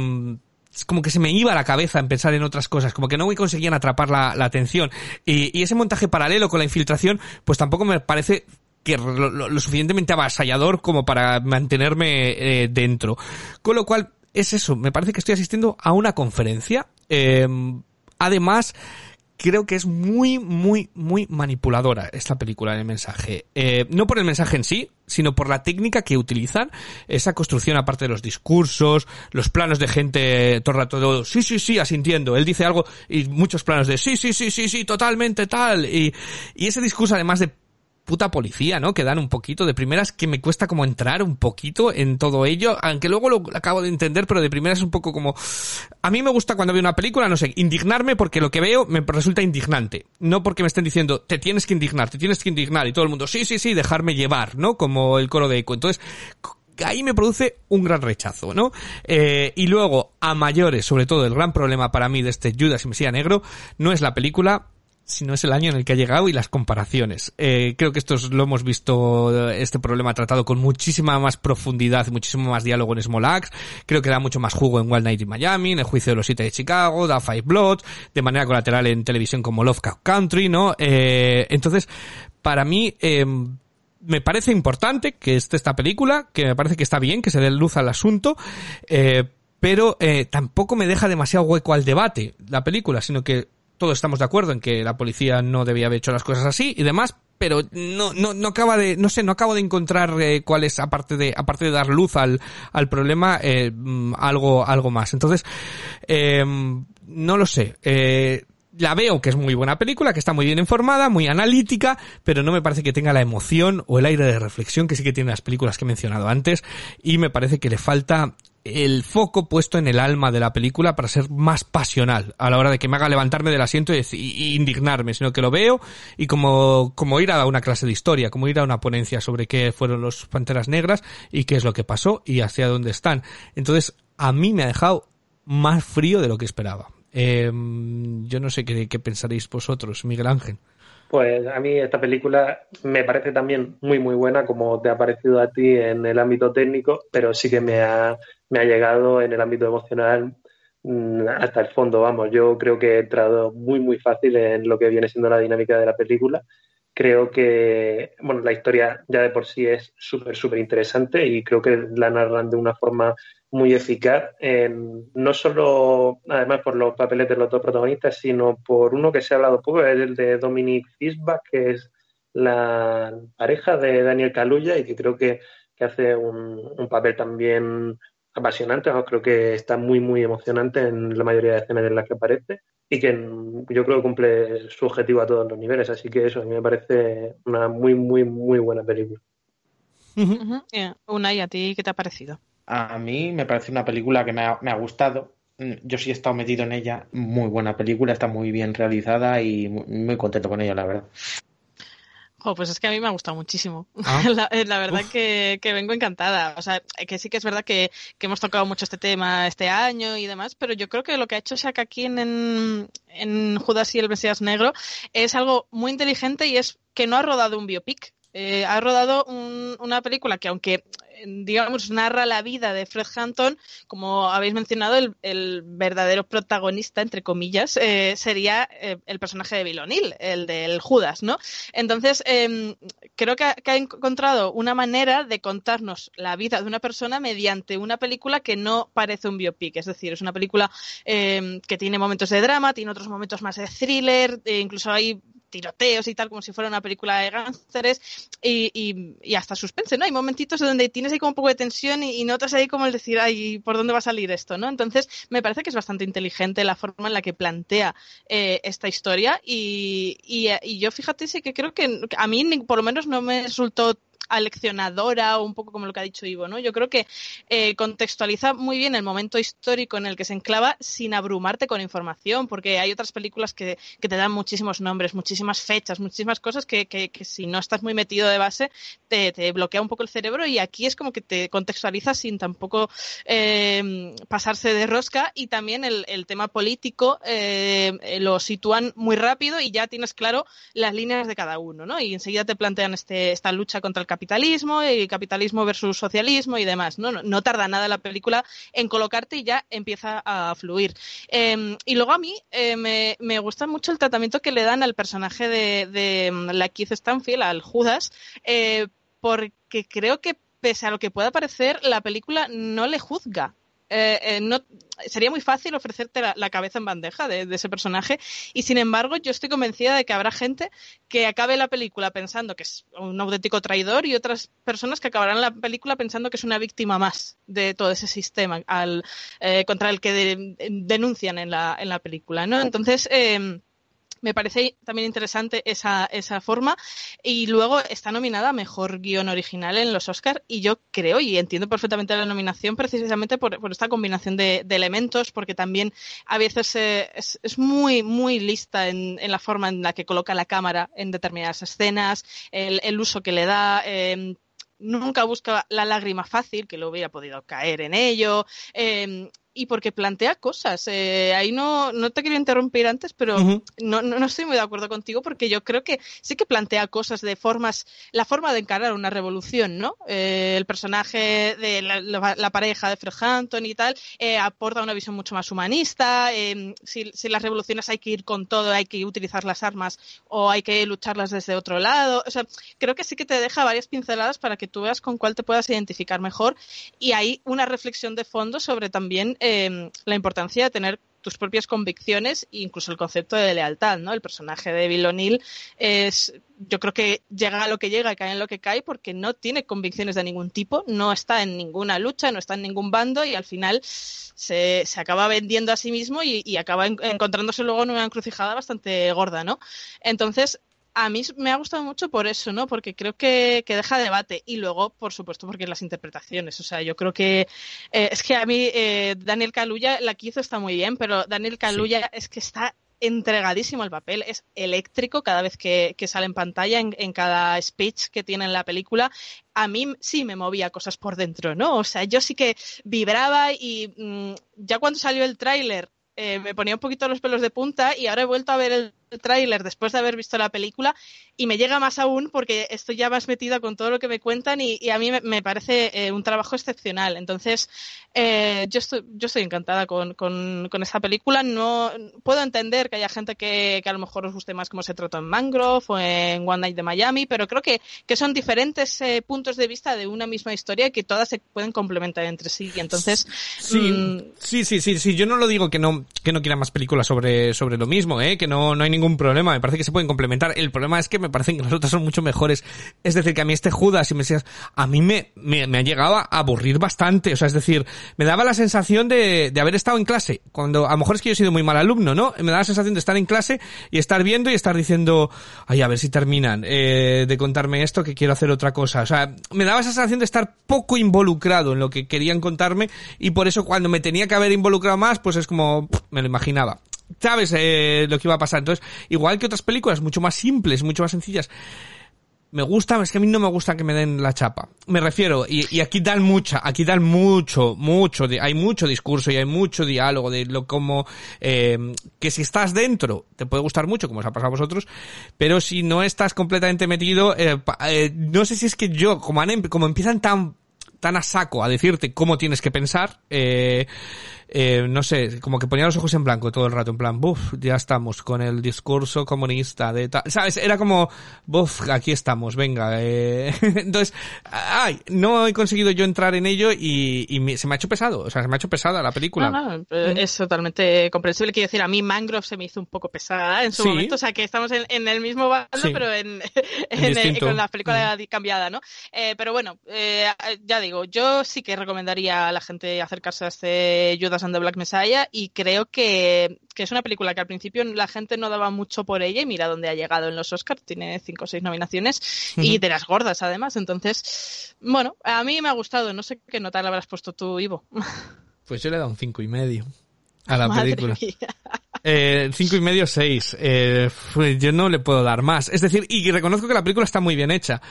es como que se me iba la cabeza en pensar en otras cosas, como que no me conseguían atrapar la, atención. Y, ese montaje paralelo con la infiltración, pues tampoco me parece que lo suficientemente avasallador como para mantenerme eh, dentro. Con lo cual, es eso, me parece que estoy asistiendo a una conferencia. eh, además, creo que es muy, muy, muy manipuladora esta película el mensaje. Eh, no por el mensaje en sí, sino por la técnica que utilizan, esa construcción aparte de los discursos, los planos de gente todo el rato, sí, sí, sí, asintiendo. Él dice algo y muchos planos de sí, sí, sí, sí, sí, totalmente tal. Y, y ese discurso además de puta policía, ¿no? Que dan un poquito de primeras que me cuesta como entrar un poquito en todo ello, aunque luego lo acabo de entender, pero de primeras es un poco como a mí me gusta cuando veo una película, no sé, indignarme porque lo que veo me resulta indignante, no porque me estén diciendo te tienes que indignar, te tienes que indignar y todo el mundo sí, sí, sí, dejarme llevar, ¿no? Como el coro de eco. Entonces, ahí me produce un gran rechazo, ¿no? Eh, y luego, a mayores, sobre todo, el gran problema para mí de este Judas y Mesía Negro no es la película, sino es el año en el que ha llegado y las comparaciones. Eh, creo que esto es- lo hemos visto, eh, este problema tratado con muchísima más profundidad, muchísimo más diálogo en Small Axe. Creo que da mucho más jugo en Wild Night in Miami, en el juicio de los siete de Chicago, da Five Bloods, de manera colateral en televisión como Lovecraft Country, ¿no? Eh, entonces, para mí, eh, me parece importante que esté esta película, que me parece que está bien, que se dé luz al asunto, eh, pero eh, tampoco me deja demasiado hueco al debate la película, sino que todos estamos de acuerdo en que la policía no debía haber hecho las cosas así y demás, pero no, no, no acaba de, no sé, no acabo de encontrar eh, cuál es, aparte de, aparte de dar luz al, al problema, eh, mm, algo, algo más. Entonces, eh, no lo sé. Eh, la veo que es muy buena película, que está muy bien informada, muy analítica, pero no me parece que tenga la emoción o el aire de reflexión que sí que tienen las películas que he mencionado antes, y me parece que le falta el foco puesto en el alma de la película para ser más pasional a la hora de que me haga levantarme del asiento y, y- indignarme, sino que lo veo y como, como ir a una clase de historia, como ir a una ponencia sobre qué fueron los Panteras Negras y qué es lo que pasó y hacia dónde están. Entonces, a mí me ha dejado más frío de lo que esperaba. Eh, yo no sé qué, qué pensaréis vosotros, Miguel Ángel. Pues a mí esta película me parece también muy muy buena como te ha parecido a ti en el ámbito técnico, pero sí que me ha, me ha llegado en el ámbito emocional mm, hasta el fondo, vamos. Yo creo que he entrado muy muy fácil en lo que viene siendo la dinámica de la película. Creo que, bueno, la historia ya de por sí es súper, súper interesante y creo que la narran de una forma muy eficaz, en- no solo además por los papeles de los dos protagonistas, sino por uno que se ha hablado poco, es el de Dominic Fisbach, que es la pareja de Daniel Kaluuya y que creo que, que hace un, un papel también apasionante, ¿no? creo que está muy, muy emocionante en la mayoría de escenas en las que aparece y que yo creo que cumple su objetivo a todos los niveles, así que eso a mí me parece una muy, muy, muy buena película. Ujú. Eh, Unai, ¿a ti qué te ha parecido? A mí me parece una película que me ha, me ha gustado. Mm, Yo sí he estado metido en ella. Muy buena película, está muy bien realizada y muy, muy contento con ella, la verdad. Jo, pues es que a mí me ha gustado muchísimo. Ah. La, la verdad que, que vengo encantada. O sea, que sí que es verdad que, que hemos tocado mucho este tema este año y demás, pero yo creo que lo que ha hecho Shaka aquí en, en Judas y el Mesías Negro es algo muy inteligente y es que no ha rodado un biopic. Eh, ha rodado un- una película que aunque digamos narra la vida de Fred Hampton, como habéis mencionado, el, verdadero protagonista, entre comillas, eh, sería eh, el personaje de Bill O'Neill, el del Judas, ¿no? Entonces, eh, creo que ha, que ha encontrado una manera de contarnos la vida de una persona mediante una película que no parece un biopic. Es decir, es una película eh, que tiene momentos de drama, tiene otros momentos más de thriller, e incluso hay tiroteos y tal, como si fuera una película de gánsteres y, y, y hasta suspense, ¿no? Hay momentitos donde tienes ahí como un poco de tensión y, notas ahí como el decir, ay, ¿por dónde va a salir esto, no? Entonces, me parece que es bastante inteligente la forma en la que plantea eh, esta historia y, yo, fíjate, sí que creo que a mí por lo menos no me resultó aleccionadora o un poco como lo que ha dicho Ivo, ¿no? Yo creo que eh, contextualiza muy bien el momento histórico en el que se enclava sin abrumarte con información, porque hay otras películas que, que te dan muchísimos nombres, muchísimas fechas, muchísimas cosas que, que, si no estás muy metido de base te, bloquea un poco el cerebro y aquí es como que te contextualiza sin tampoco eh, pasarse de rosca y también el, el tema político eh, lo sitúan muy rápido y ya tienes claro las líneas de cada uno, ¿no? Y enseguida te plantean este, esta lucha contra el capitalismo y capitalismo versus socialismo y demás, ¿no? No, no tarda nada la película en colocarte y ya empieza a fluir. Eh, y luego a mí eh, me, me gusta mucho el tratamiento que le dan al personaje de, de mm, la Keith Stanfield, al Judas, eh, porque creo que pese a lo que pueda parecer, la película no le juzga. Eh, eh, no, sería muy fácil ofrecerte la, cabeza en bandeja de, de ese personaje y sin embargo yo estoy convencida de que habrá gente que acabe la película pensando que es un auténtico traidor y otras personas que acabarán la película pensando que es una víctima más de todo ese sistema al, eh, contra el que de- denuncian en la, en la película, ¿no? Entonces, eh, me parece también interesante esa, esa forma. Y luego está nominada a Mejor Guión Original en los Oscars. Y yo creo y entiendo perfectamente la nominación precisamente por, por esta combinación de, elementos, porque también a veces eh, es, muy, muy lista en, en la forma en la que coloca la cámara en determinadas escenas, el, uso que le da. eh, nunca busca la lágrima fácil, que lo hubiera podido caer en ello, eh, y porque plantea cosas. Eh, ahí no, no te quería interrumpir antes, pero no, no, no estoy muy de acuerdo contigo porque yo creo que sí que plantea cosas de formas, la forma de encarar una revolución, ¿no? Eh, el personaje de la, la- la pareja de Fred Hampton y tal eh, aporta una visión mucho más humanista. eh, si, si las revoluciones hay que ir con todo, hay que utilizar las armas o hay que lucharlas desde otro lado. O sea, creo que sí que te deja varias pinceladas para que tú veas con cuál te puedas identificar mejor y hay una reflexión de fondo sobre también eh, la importancia de tener tus propias convicciones e incluso el concepto de lealtad, ¿no? El personaje de Bill O'Neill es, yo creo que llega a lo que llega y cae en lo que cae porque no tiene convicciones de ningún tipo, no está en ninguna lucha, no está en ningún bando y al final se, se acaba vendiendo a sí mismo y, acaba en- encontrándose luego en una encrucijada bastante gorda, ¿no? Entonces, a mí me ha gustado mucho por eso, ¿no? Porque creo que, que deja debate. Y luego, por supuesto, porque las interpretaciones. O sea, yo creo que. eh, es que a mí, eh, Daniel Kaluuya, la que hizo está muy bien, pero Daniel Kaluuya es que está entregadísimo al papel, es eléctrico cada vez que, que sale en pantalla, en, en cada speech que tiene en la película. A mí sí me movía cosas por dentro, ¿no? O sea, yo sí que vibraba y mm, ya cuando salió el tráiler eh, me ponía un poquito los pelos de punta y ahora he vuelto a ver el tráiler después de haber visto la película y me llega más aún porque estoy ya más metida con todo lo que me cuentan y, y a mí me, me parece eh, un trabajo excepcional. Entonces, eh, yo, estoy, yo estoy encantada con, con, con esta película. No puedo entender que haya gente que, que a lo mejor os guste más cómo se trató en Mangrove o en One Night de Miami, pero creo que, que son diferentes eh, puntos de vista de una misma historia y que todas se pueden complementar entre sí. Y entonces, Sí, mm, sí, sí, sí, sí. Yo no lo digo que no, que no quiera más películas sobre, sobre lo mismo, ¿eh? Que no, no hay ningún problema, me parece que se pueden complementar. El problema es que me parecen que las otras son mucho mejores. Es decir, que a mí este Judas y Mesías, a mí me, me, me ha llegado a aburrir bastante. O sea, es decir, me daba la sensación de, de haber estado en clase. Cuando, a lo mejor es que yo he sido muy mal alumno, ¿no? Me daba la sensación de estar en clase y estar viendo y estar diciendo, ay, a ver si terminan, eh, de contarme esto que quiero hacer otra cosa. O sea, me daba esa sensación de estar poco involucrado en lo que querían contarme y por eso cuando me tenía que haber involucrado más, pues es como, pff, me lo imaginaba. Sabes eh, lo que iba a pasar. Entonces, igual que otras películas, mucho más simples, mucho más sencillas, me gusta, es que a mí no me gusta que me den la chapa. Me refiero, y, y aquí dan mucha, aquí dan mucho, mucho, hay mucho discurso y hay mucho diálogo de lo como, eh, que si estás dentro, te puede gustar mucho, como os ha pasado a vosotros, pero si no estás completamente metido, eh, eh, no sé si es que yo, como, han, em- como empiezan tan, tan a saco a decirte cómo tienes que pensar, eh, eh, no sé, como que ponía los ojos en blanco todo el rato, en plan, buf, ya estamos con el discurso comunista de tal, ¿sabes? Era como, buf, aquí estamos, venga, eh. entonces, ay, no he conseguido yo entrar en ello y, y me- se me ha hecho pesado, o sea, se me ha hecho pesada la película. No, no, eh, es totalmente comprensible. Quiero decir, a mí Mangrove se me hizo un poco pesada en su Sí. momento, o sea que estamos en, en el mismo bando, Sí. pero en, en- eh, con la película di- cambiada, ¿no? Eh, pero bueno, ya digo, yo sí que recomendaría a la gente acercarse a este Judas and the Black Messiah y creo que, que es una película que al principio la gente no daba mucho por ella y mira dónde ha llegado en los Oscars, tiene cinco o seis nominaciones y de las gordas además, entonces, bueno, a mí me ha gustado, no sé qué nota le habrás puesto tú, Ivo. Pues yo le he dado un cinco y medio a la Madre película. mía. Eh, cinco y medio, seis. Eh, pues yo no le puedo dar más. Es decir, y reconozco que la película está muy bien hecha,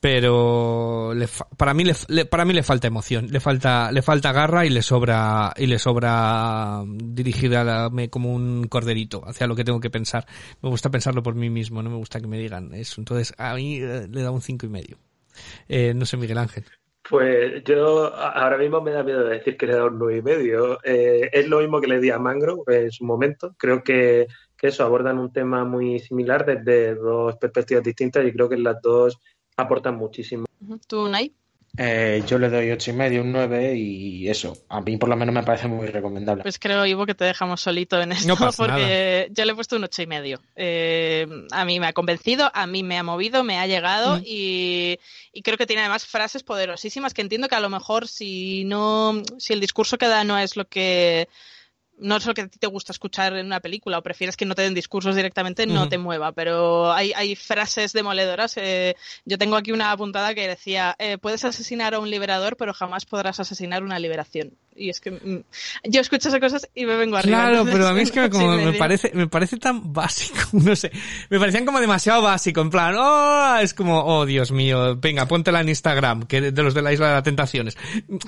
pero le fa- para mí le, para mí le falta emoción, le falta le falta garra y le sobra y le sobra dirigir a la- me- como un corderito hacia lo que tengo que pensar. Me gusta pensarlo por mí mismo, no me gusta que me digan eso. Entonces a mí eh, le da un cinco y medio. Eh, no sé Miguel Ángel. Pues yo ahora mismo me da miedo de decir que le dado un 9 y medio. Eh, es lo mismo que le di a Mangrove en su momento. Creo que, que eso abordan un tema muy similar desde dos perspectivas distintas y creo que las dos aportan muchísimo. ¿Tú, Nay? Eh, yo le doy ocho y medio, un 9 y eso, a mí por lo menos me parece muy recomendable. Pues creo, Ivo, que te dejamos solito en esto, No pasa porque yo le he puesto un ocho y medio. Eh, a mí me ha convencido, a mí me ha movido, me ha llegado Mm. y, y creo que tiene además frases poderosísimas que entiendo que a lo mejor si no, si el discurso que da no es lo que no es lo que a ti te gusta escuchar en una película o prefieres que no te den discursos directamente, no te mueva. Pero hay, hay frases demoledoras. eh, yo tengo aquí una apuntada que decía, eh, puedes asesinar a un liberador, pero jamás podrás asesinar una liberación. Y es que mm, yo escucho esas cosas y me vengo arriba. Claro, entonces, pero a mí es que me, me parece, me parece tan básico, no sé, me parecían como demasiado básico, en plan, oh, es como, oh Dios mío, venga, póntela en Instagram, que de los de la Isla de las Tentaciones.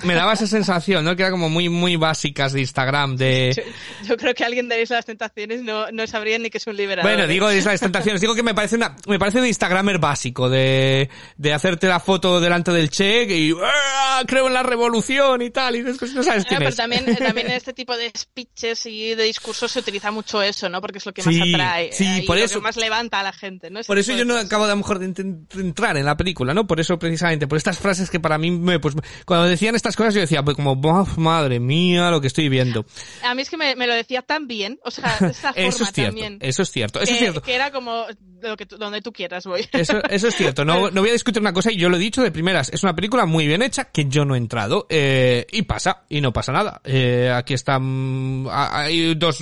Me daba esa sensación, ¿no? Que era como muy, muy básicas de Instagram, de, Yo creo que alguien de las tentaciones no, no sabría ni que es un liberador. bueno, digo de Isla de las Tentaciones, digo que me parece una, me parece de Instagramer básico, de, de hacerte la foto delante del Che y, "Ah, creo en la revolución y tal, y no sabes Quién pero también, también en este tipo de speeches y de discursos se utiliza mucho eso, ¿no? Porque es lo que más atrae. sí, eh, y por lo eso- que más levanta a la gente, ¿no? Ese Por eso yo no acabo de a lo mejor de ent- de entrar en la película, ¿no? Por eso precisamente, por estas frases que para mí me, pues, cuando decían estas cosas yo decía, pues como, "Buf, madre mía, lo que estoy viendo. A mí es que me, me lo decía tan bien, o sea, de esa forma Eso es cierto, también. eso es cierto, eso que, es cierto. que era como donde tú quieras voy. Eso, es cierto, no, no voy a discutir una cosa y yo lo he dicho de primeras, es una película muy bien hecha que yo no he entrado, eh, y pasa, y no pasa nada. Eh, aquí están, ha- hay dos,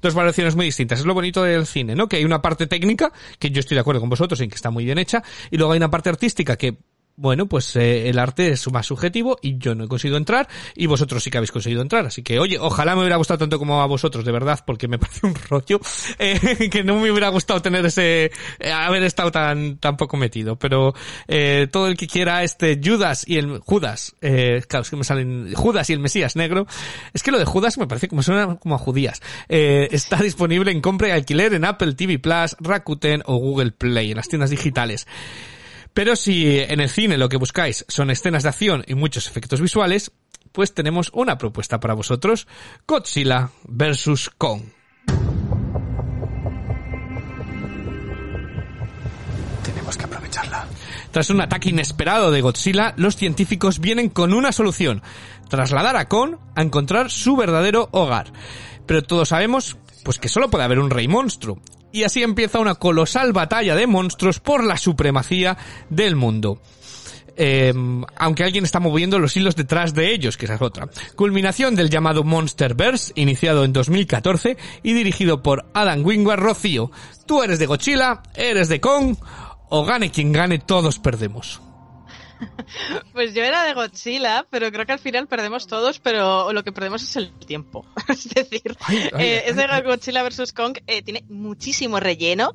dos variaciones muy distintas, es lo bonito del cine, ¿no? Que hay una parte técnica, que yo estoy de acuerdo con vosotros en que está muy bien hecha, y luego hay una parte artística que bueno, pues eh, el arte es más subjetivo y yo no he conseguido entrar y vosotros sí que habéis conseguido entrar. Así que, oye, ojalá me hubiera gustado tanto como a vosotros, de verdad, porque me parece un rollo eh, que no me hubiera gustado tener ese, eh, haber estado tan, tan poco metido. Pero eh, todo el que quiera este Judas y el Judas, claro, es que me salen Judas y el Mesías negro. Es que lo de Judas me parece como suena como a judías. Está disponible en compra y alquiler en Apple TV Plus, Rakuten o Google Play, en las tiendas digitales. Pero si en el cine lo que buscáis son escenas de acción y muchos efectos visuales, pues tenemos una propuesta para vosotros, Godzilla vs. Kong. Tenemos que aprovecharla. Tras un ataque inesperado de Godzilla, los científicos vienen con una solución, trasladar a Kong a encontrar su verdadero hogar. Pero todos sabemos pues que solo puede haber un rey monstruo. Y así empieza una colosal batalla de monstruos por la supremacía del mundo. Eh, aunque alguien está moviendo los hilos detrás de ellos, que esa es otra. Culminación del llamado Monsterverse, iniciado en 2014 y dirigido por Adam Wingard Rocío. Tú eres de Godzilla, eres de Kong, o gane quien gane, todos perdemos. Pues yo era de Godzilla, pero creo que al final perdemos todos, pero lo que perdemos es el tiempo. es decir, Ay, ay, eh, ay. ese Godzilla vs. Kong eh, tiene muchísimo relleno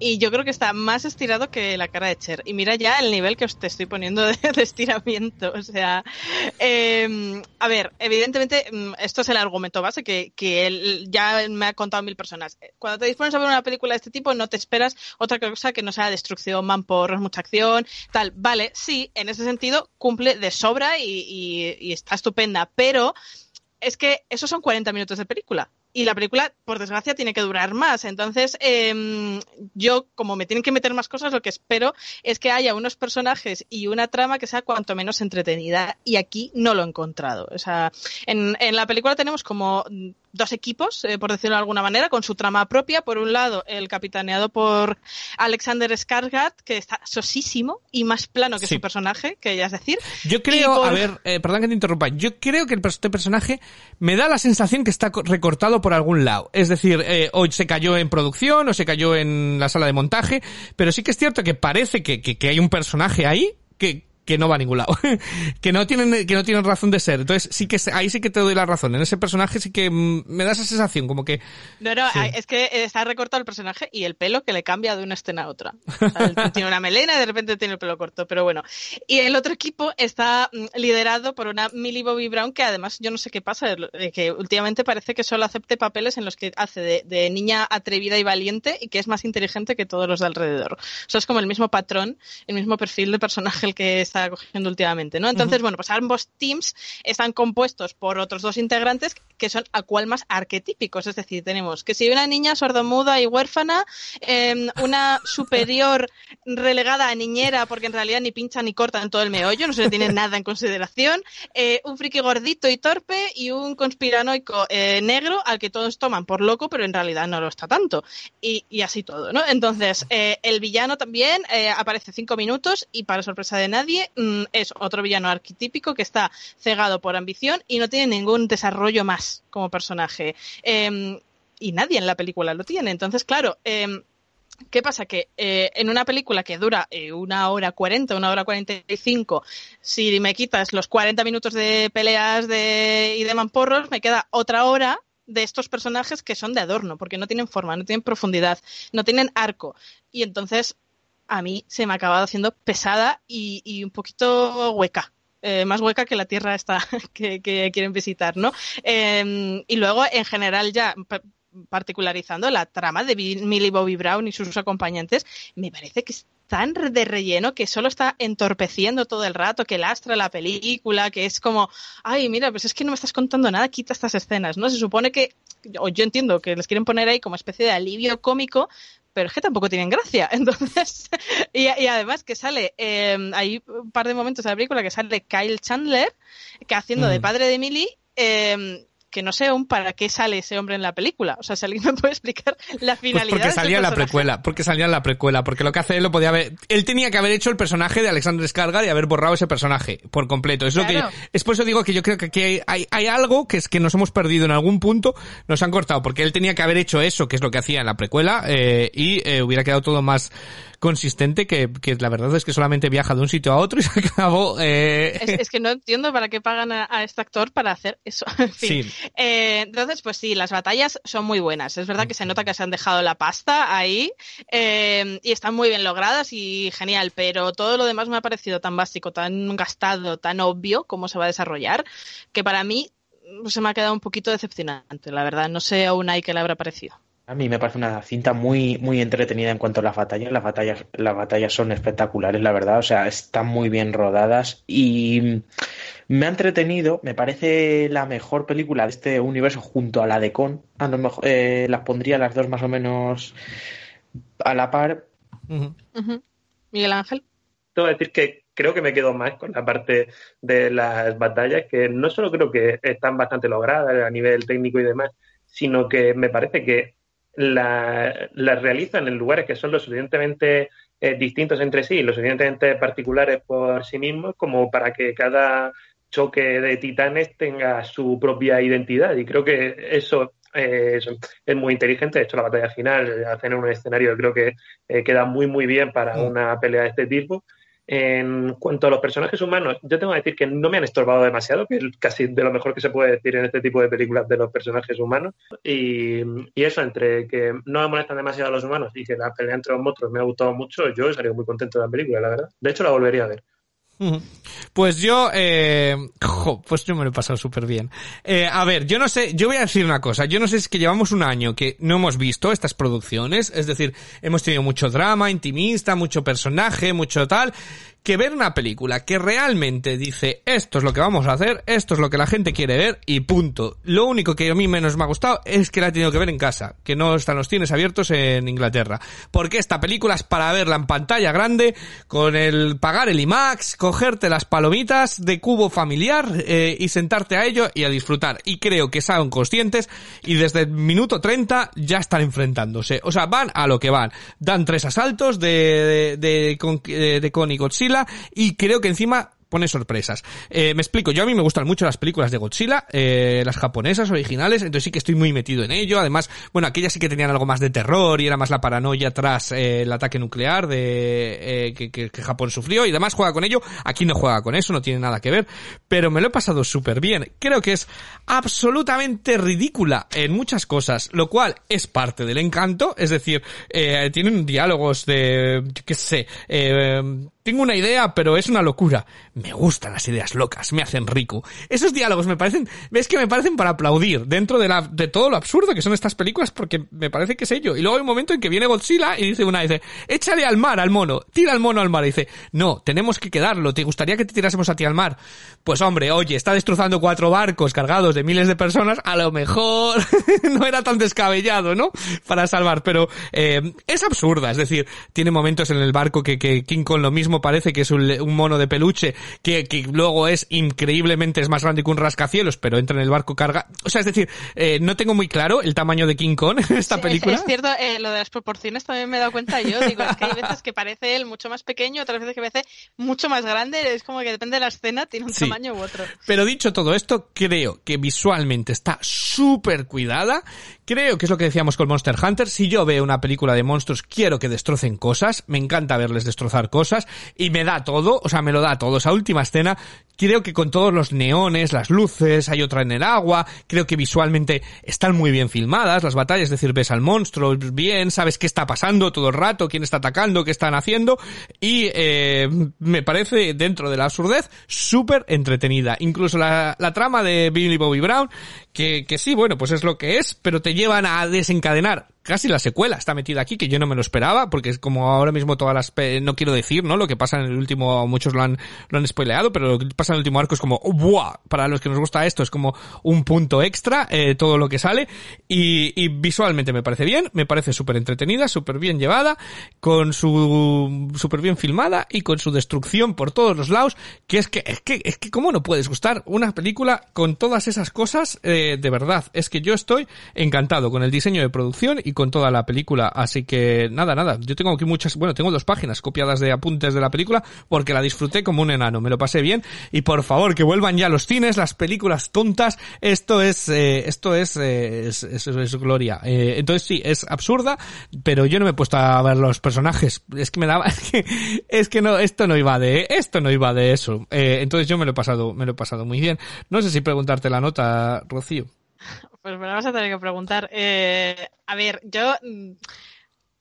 y yo creo que está más estirado que la cara de Cher. Y mira ya el nivel que os te estoy poniendo de, de estiramiento. O sea, eh, a ver, evidentemente mm, esto es el argumento base que, que él ya me ha contado mil personas. Cuando te dispones a ver una película de este tipo no te esperas otra cosa que no sea destrucción, mamporros, mucha acción, tal. Vale, sí, en ese sentido cumple de sobra y, está estupenda, pero es que esos son 40 minutos de película. Y la película, por desgracia, tiene que durar más. Entonces, em, yo, como me tienen que meter más cosas, lo que espero es que haya unos personajes y una trama que sea cuanto menos entretenida. Y aquí no lo he encontrado. O sea, en, en la película tenemos como dos equipos, eh, por decirlo de alguna manera, con su trama propia. Por un lado, el capitaneado por Alexander Skarsgård, que está sosísimo y más plano que Sí. su personaje, que ya es decir. Yo creo, por- a ver, eh, perdón que te interrumpa, yo creo que este personaje me da la sensación que está co- recortado por algún lado. Es decir, eh, hoy se cayó en producción o se cayó en la sala de montaje, pero sí que es cierto que parece que, que, que hay un personaje ahí que, que no va a ningún lado, que no tienen que no tienen razón de ser. Entonces sí que ahí sí que te doy la razón. En ese personaje sí que mm, me da esa sensación como que No, no, Sí. es que está recortado el personaje y el pelo que le cambia de una escena a otra. O sea, tiene una melena y de repente tiene el pelo corto, pero bueno. Y el otro equipo está mm, liderado por una Millie Bobby Brown que además yo no sé qué pasa, eh, que últimamente parece que solo acepte papeles en los que hace de, de niña atrevida y valiente y que es más inteligente que todos los de alrededor. O sea, es como el mismo patrón, el mismo perfil de personaje el que está cogiendo últimamente, ¿no? Entonces, bueno, pues ambos teams están compuestos por otros dos integrantes que son a cual más arquetípicos. Es decir, tenemos que si una niña sordomuda y huérfana, eh, una superior relegada a niñera porque en realidad ni pincha ni corta en todo el meollo, no se le tiene nada en consideración, eh, un friki gordito y torpe y un conspiranoico eh, negro al que todos toman por loco, pero en realidad no lo está tanto. Y, y así todo, ¿no? Entonces, eh, el villano también eh, aparece cinco minutos y para sorpresa de nadie mm, es otro villano arquetípico que está cegado por ambición y no tiene ningún desarrollo más como personaje. Em, y nadie en la película lo tiene. Entonces, claro, em, ¿Qué pasa? Que eh, en una película que dura eh, una hora cuarenta, una hora cuarenta y cinco, si me quitas los 40 minutos de peleas de, y de mamporros, me queda otra hora de estos personajes que son de adorno, porque no tienen forma, no tienen profundidad, no tienen arco. Y entonces a mí se me ha acabado haciendo pesada y, y un poquito hueca. eh, más hueca que la tierra esta que, quieren visitar, ¿no? Eh, y luego, en general, ya pa- particularizando la trama de Millie Bobby Brown y sus acompañantes, me parece que es tan de relleno que solo está entorpeciendo todo el rato, que lastra la película, que es como, ay, mira, pues es que no me estás contando nada, quita estas escenas, ¿no? Se supone que, o yo entiendo que les quieren poner ahí como especie de alivio cómico, pero es que tampoco tienen gracia. Entonces, y, y además que sale, eh, hay un par de momentos de la película que sale Kyle Chandler, que haciendo de Mm. padre de Emily, eh, que no sé aún para qué sale ese hombre en la película. O sea, si alguien me puede explicar la Pues finalidad porque salía en la precuela, porque salía en la precuela, porque lo que hace él lo podía haber, él tenía que haber hecho el personaje de Alexander Skarsgård y haber borrado ese personaje por completo. Es lo que, es por eso digo que yo creo que aquí hay, hay, hay algo que es que nos hemos perdido en algún punto, nos han cortado, porque él tenía que haber hecho eso, que es lo que hacía en la precuela, eh, y eh, hubiera quedado todo más consistente, que, que la verdad es que solamente viaja de un sitio a otro y se acabó, eh, Es, es que no entiendo para qué pagan a, a este actor para hacer eso. En fin. Sí. Eh, entonces, pues sí, las batallas son muy buenas. Es verdad que se nota que se han dejado la pasta ahí eh, y están muy bien logradas y genial, pero todo lo demás me ha parecido tan básico, tan gastado, tan obvio cómo se va a desarrollar, que para mí mm, se me ha quedado un poquito decepcionante, la verdad. No sé aún ahí qué le habrá parecido. A mí me parece una cinta muy, muy entretenida en cuanto a las batallas. Las batallas, las batallas son espectaculares, la verdad. O sea, están muy bien rodadas y me ha entretenido. Me parece la mejor película de este universo junto a la de Con. A lo mejor eh, las pondría las dos más o menos a la par. Miguel Ángel. Tengo que decir que creo que me quedo más con la parte de las batallas, que no solo creo que están bastante logradas a nivel técnico y demás, sino que me parece que la- las realizan en lugares que son lo suficientemente eh, distintos entre sí, lo suficientemente particulares por sí mismos, como para que cada choque de titanes tenga su propia identidad. Y creo que eso eh, es, muy inteligente. De hecho, la batalla final eh, hacen en un escenario creo que eh, queda muy, muy bien para Mm. una pelea de este tipo. En cuanto a los personajes humanos, yo tengo que decir que no me han estorbado demasiado, que es casi de lo mejor que se puede decir en este tipo de películas de los personajes humanos. Y, eso, entre que no me molestan demasiado los humanos y que la pelea entre los monstruos me ha gustado mucho, yo he salido muy contento de la película, la verdad. De hecho, la volvería a ver. Pues yo, eh, jo, pues yo me lo he pasado súper bien. Eh, a ver, yo no sé, yo voy a decir una cosa, yo no sé si es que llevamos un año que no hemos visto estas producciones, es decir, hemos tenido mucho drama, intimista, mucho personaje, mucho tal, que ver una película que realmente dice esto es lo que vamos a hacer, esto es lo que la gente quiere ver y punto. Lo único que a mí menos me ha gustado es que la he tenido que ver en casa, que no están los cines abiertos en Inglaterra. Porque esta película es para verla en pantalla grande, con el pagar el IMAX, cogerte las palomitas de cubo familiar eh, y sentarte a ello y a disfrutar. Y creo que son conscientes y desde el minuto 30 ya están enfrentándose. O sea, van a lo que van. Dan tres asaltos de, de, de, con- de, de Kong y Godzilla y creo que encima pone sorpresas. Eh, me explico, yo a mí me gustan mucho las películas de Godzilla, eh, las japonesas originales, entonces sí que estoy muy metido en ello. Además, bueno, aquellas sí que tenían algo más de terror y era más la paranoia tras eh, el ataque nuclear de eh, que, que- que Japón sufrió y demás juega con ello. Aquí no juega con eso, no tiene nada que ver, pero me lo he pasado súper bien. Creo que es absolutamente ridícula en muchas cosas, lo cual es parte del encanto, es decir, eh, tienen diálogos de, yo qué sé, eh, tengo una idea, pero es una locura. Me gustan las ideas locas, me hacen rico. Esos diálogos me parecen, ves que me parecen para aplaudir dentro de la, de todo lo absurdo que son estas películas porque me parece que es ello. Y luego hay un momento en que viene Godzilla y dice una, dice, échale al mar al mono, tira al mono al mar. Dice, no, tenemos que quedarlo, ¿te gustaría que te tirásemos a ti al mar? Pues hombre, oye, está destrozando cuatro barcos cargados de miles de personas, a lo mejor no era tan descabellado, ¿no? Para salvar, pero eh, es absurda, es decir, tiene momentos en el barco que, que King Kong lo mismo parece que es un, un mono de peluche, que, que luego es increíblemente es más grande que un rascacielos, pero entra en el barco carga, o sea, es decir, eh, no tengo muy claro el tamaño de King Kong en esta Sí, película. Es, es cierto, eh, lo de las proporciones también me he dado cuenta yo. Digo, es que hay veces que parece él mucho más pequeño, otras veces que parece mucho más grande. Es como que depende de la escena, tiene un Sí. tamaño u otro. Pero dicho todo esto, creo que visualmente está súper cuidada. Creo que es lo que decíamos con Monster Hunter. Si yo veo una película de monstruos, quiero que destrocen cosas. Me encanta verles destrozar cosas. Y me da todo, o sea, me lo da todo. Esa última escena, creo que con todos los neones, las luces, hay otra en el agua. Creo que visualmente están muy bien filmadas las batallas. Es decir, ves al monstruo bien, sabes qué está pasando todo el rato, quién está atacando, qué están haciendo. Y eh, me parece, dentro de la absurdez, súper entretenida. Incluso la, trama de Billy Bobby Brown, que, que sí, bueno, pues es lo que es, pero te llevan a desencadenar casi la secuela está metida aquí, que yo no me lo esperaba, porque es como ahora mismo todas las, no quiero decir, ¿no? Lo que pasa en el último, muchos lo han, lo han spoileado, pero lo que pasa en el último arco es como, ¡buah! Para los que nos gusta esto es como un punto extra, eh, todo lo que sale, y, y visualmente me parece bien, me parece súper entretenida, súper bien llevada, con su, súper bien filmada y con su destrucción por todos los lados, que es que, es que, es que cómo no puedes gustar una película con todas esas cosas, eh, de verdad, es que yo estoy encantado con el diseño de producción y con toda la película, así que nada, nada, yo tengo aquí muchas, bueno, tengo dos páginas copiadas de apuntes de la película porque la disfruté como un enano, me lo pasé bien y por favor que vuelvan ya los cines, las películas tontas, esto es, eh, esto es, eh, es, es- es gloria. Eh, entonces sí, es absurda, pero yo no me he puesto a ver los personajes, es que me daba, es que, es que no, esto no iba de, esto no iba de eso. Eh, entonces yo me lo he pasado, me lo he pasado muy bien. No sé si preguntarte la nota, Rocío. Pues me lo vas a tener que preguntar. Eh, a ver, yo mm,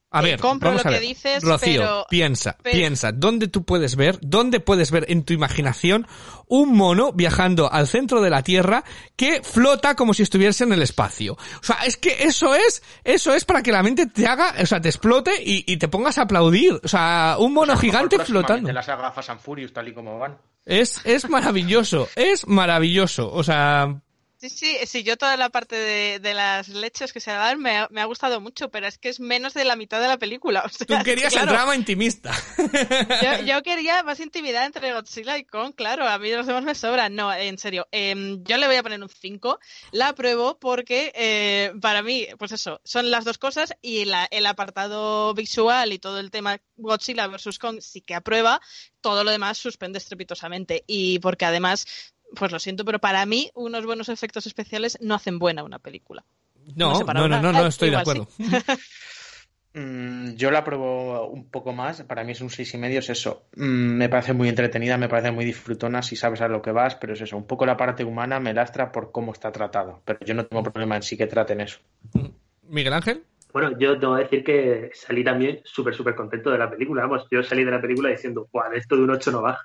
A Eh, ver, compro vamos lo a que dices, Rocío, pero- piensa, pero- piensa, ¿dónde tú puedes ver, dónde puedes ver en tu imaginación un mono viajando al centro de la Tierra que flota como si estuviese en el espacio? O sea, es que eso es, eso es para que la mente te haga, o sea, te explote y, y te pongas a aplaudir. O sea, un mono gigante flotando. De las and Furious, tal y como van. Es, es maravilloso, es maravilloso. O sea, Sí, sí, sí, yo toda la parte de, de las leches que se dan me ha, me ha gustado mucho, pero es que es menos de la mitad de la película. O sea, Tú querías claro, el drama intimista. Yo, yo quería más intimidad entre Godzilla y Kong, claro, a mí los demás me sobran. No, en serio, em, yo le voy a poner un 5. La apruebo porque eh, para mí, pues eso, son las dos cosas y la- el apartado visual y todo el tema Godzilla versus Kong sí que aprueba, todo lo demás suspende estrepitosamente. Y porque además, pues lo siento, pero para mí unos buenos efectos especiales no hacen buena una película. No, sé, no, no, una- no, no, estoy de acuerdo. sí. Mm, yo la apruebo un poco más, para mí es un seis y medio, es eso. Mm, me parece muy entretenida, me parece muy disfrutona si sabes a lo que vas, pero es eso, un poco la parte humana me lastra por cómo está tratado, pero yo no tengo problema en sí que traten eso. Miguel Ángel. Bueno, yo tengo que decir que salí también súper, súper contento de la película. Vamos, yo salí de la película diciendo, Buah, esto de un 8 no baja.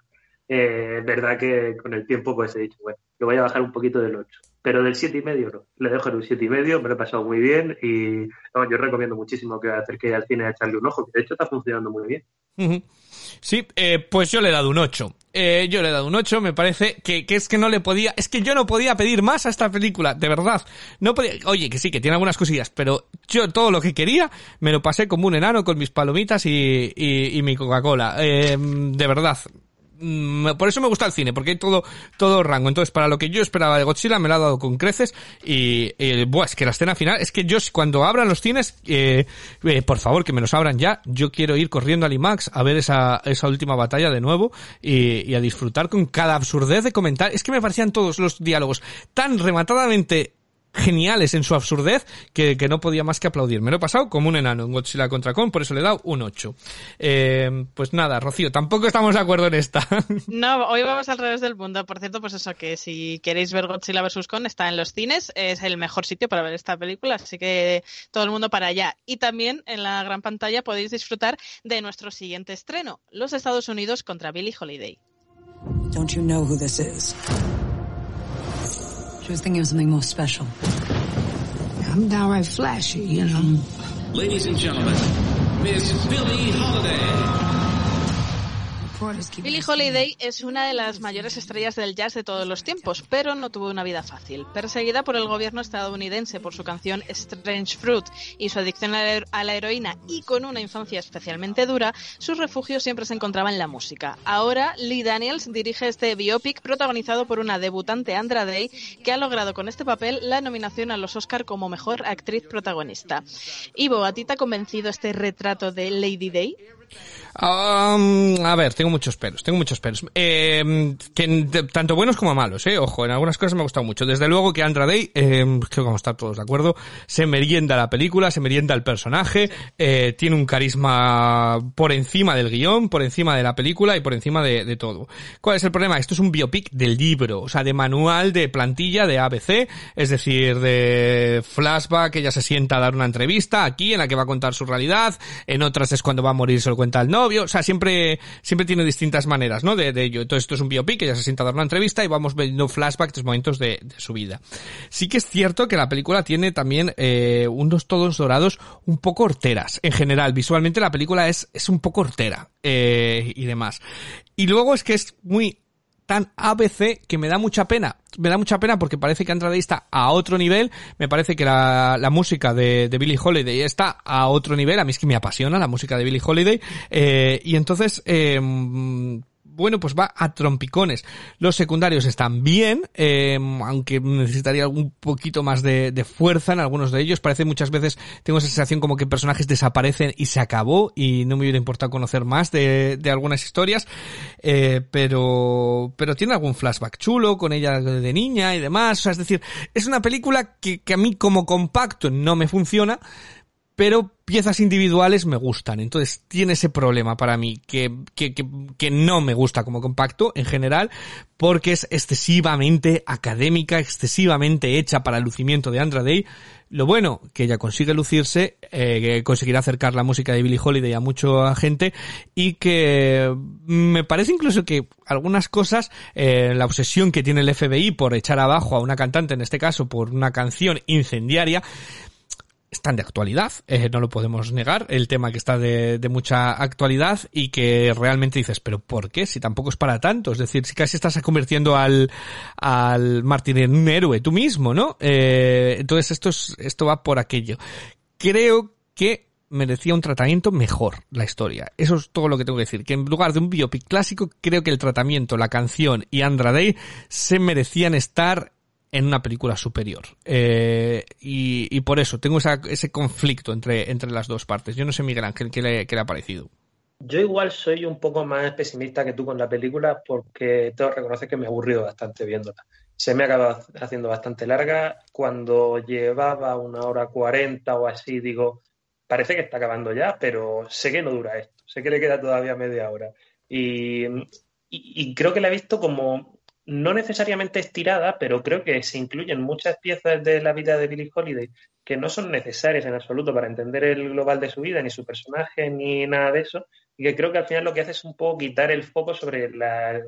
Eh, verdad que con el tiempo pues he dicho, bueno, lo voy a bajar un poquito del 8. Pero del 7 y medio no. Le dejo en un 7 y medio, me lo he pasado muy bien y no, yo recomiendo muchísimo que acerquéis al cine a echarle un ojo, que de hecho está funcionando muy bien. Sí, eh, pues yo le he dado un 8. Eh, yo le he dado un 8, me parece que, que es que no le podía, es que yo no podía pedir más a esta película, de verdad. No podía, oye, que sí, que tiene algunas cosillas, pero yo todo lo que quería me lo pasé como un enano con mis palomitas y, y, y mi Coca-Cola. Eh, de verdad. Por eso me gusta el cine, porque hay todo, todo rango. Entonces, para lo que yo esperaba de Godzilla, me lo ha dado con creces. Y, y, buah, es que la escena final, es que yo, cuando abran los cines, eh, eh, por favor, que me los abran ya. Yo quiero ir corriendo al IMAX a ver esa, esa última batalla de nuevo y, y a disfrutar con cada absurdez de comentar. Es que me parecían todos los diálogos tan rematadamente geniales en su absurdez que, que no podía más que aplaudir. Me lo he pasado como un enano en Godzilla contra Kong, por eso le he dado un 8. Eh, pues nada, Rocío, tampoco estamos de acuerdo en esta. No, hoy vamos al revés del mundo. Por cierto, pues eso, que si queréis ver Godzilla vs. Kong, está en los cines, es el mejor sitio para ver esta película, así que todo el mundo para allá. Y también en la gran pantalla podéis disfrutar de nuestro siguiente estreno, Los Estados Unidos contra Billie Holiday. Don't you know who this is? She was thinking of something more special. I'm downright flashy, you know. Ladies and gentlemen, Miss Billie Holiday. Billie Holiday es una de las mayores estrellas del jazz de todos los tiempos, pero no tuvo una vida fácil. Perseguida por el gobierno estadounidense por su canción Strange Fruit y su adicción a la, hero- a la heroína y con una infancia especialmente dura, su refugio siempre se encontraba en la música. Ahora, Lee Daniels dirige este biopic protagonizado por una debutante Andra Day que ha logrado con este papel la nominación a los Oscar como mejor actriz protagonista. Ivo, ¿a ti te ha convencido este retrato de Lady Day? Um, a ver, tengo muchos pelos, tengo muchos pelos. Eh, que tanto buenos como malos, eh. Ojo, en algunas cosas me ha gustado mucho. Desde luego que Andra Day, eh, creo que vamos a estar todos de acuerdo, se merienda la película, se merienda el personaje, eh, tiene un carisma por encima del guion, por encima de la película y por encima de, todo. ¿Cuál es el problema? Esto es un biopic del libro, o sea, de manual de plantilla de ABC, es decir, de flashback, ella se sienta a dar una entrevista aquí en la que va a contar su realidad, en otras es cuando va a morir se lo cuenta el novio, o sea, siempre, siempre tiene distintas maneras, ¿no? De, ello. Entonces esto es un biopic, ella se sienta a dar una entrevista y vamos viendo flashbacks de momentos de, de su vida. Sí que es cierto que la película tiene también eh, unos todos dorados un poco horteras. En general, visualmente la película es, es un poco hortera eh, y demás. Y luego es que es muy tan ABC que me da mucha pena. Me da mucha pena porque parece que Andrade está a otro nivel. Me parece que la, música de, de Billie Holiday está a otro nivel. A mí es que me apasiona la música de Billie Holiday. Eh, y entonces, eh, bueno, pues va a trompicones. Los secundarios están bien, eh, aunque necesitaría un poquito más de, de fuerza en algunos de ellos. Parece muchas veces, tengo esa sensación como que personajes desaparecen y se acabó y no me hubiera importado conocer más de, de algunas historias. Eh, pero, pero tiene algún flashback chulo con ella de niña y demás. O sea, es decir, es una película que, que a mí como compacto no me funciona, pero piezas individuales me gustan. Entonces tiene ese problema para mí, que, que, que, que, no me gusta como compacto en general, porque es excesivamente académica, excesivamente hecha para el lucimiento de Andra Day. Lo bueno, que ella consigue lucirse, eh, que conseguirá acercar la música de Billie Holiday a mucha gente y que me parece incluso que algunas cosas, eh, la obsesión que tiene el FBI por echar abajo a una cantante, en este caso por una canción incendiaria, están de actualidad, eh, no lo podemos negar, el tema que está de, de, mucha actualidad y que realmente dices, pero ¿por qué? Si tampoco es para tanto, es decir, si casi estás convirtiendo al, al Martín en un héroe tú mismo, ¿no? Eh, entonces esto es, esto va por aquello. Creo que merecía un tratamiento mejor la historia. Eso es todo lo que tengo que decir. Que en lugar de un biopic clásico, creo que el tratamiento, la canción y Andra Day se merecían estar en una película superior. Eh, y, por eso tengo ese conflicto entre, entre las dos partes. Yo no sé, Miguel Ángel, ¿qué le, ha parecido? Yo igual soy un poco más pesimista que tú con la película porque tengo que reconocer que me he aburrido bastante viéndola. Se me ha acabado haciendo bastante larga. Cuando llevaba una hora cuarenta o así, digo, parece que está acabando ya, pero sé que no dura esto. Sé que le queda todavía media hora. Y creo que la he visto como no necesariamente estirada, pero creo que se incluyen muchas piezas de la vida de Billie Holiday que no son necesarias en absoluto para entender el global de su vida, ni su personaje, ni nada de eso, y que creo que al final lo que hace es un poco quitar el foco sobre la,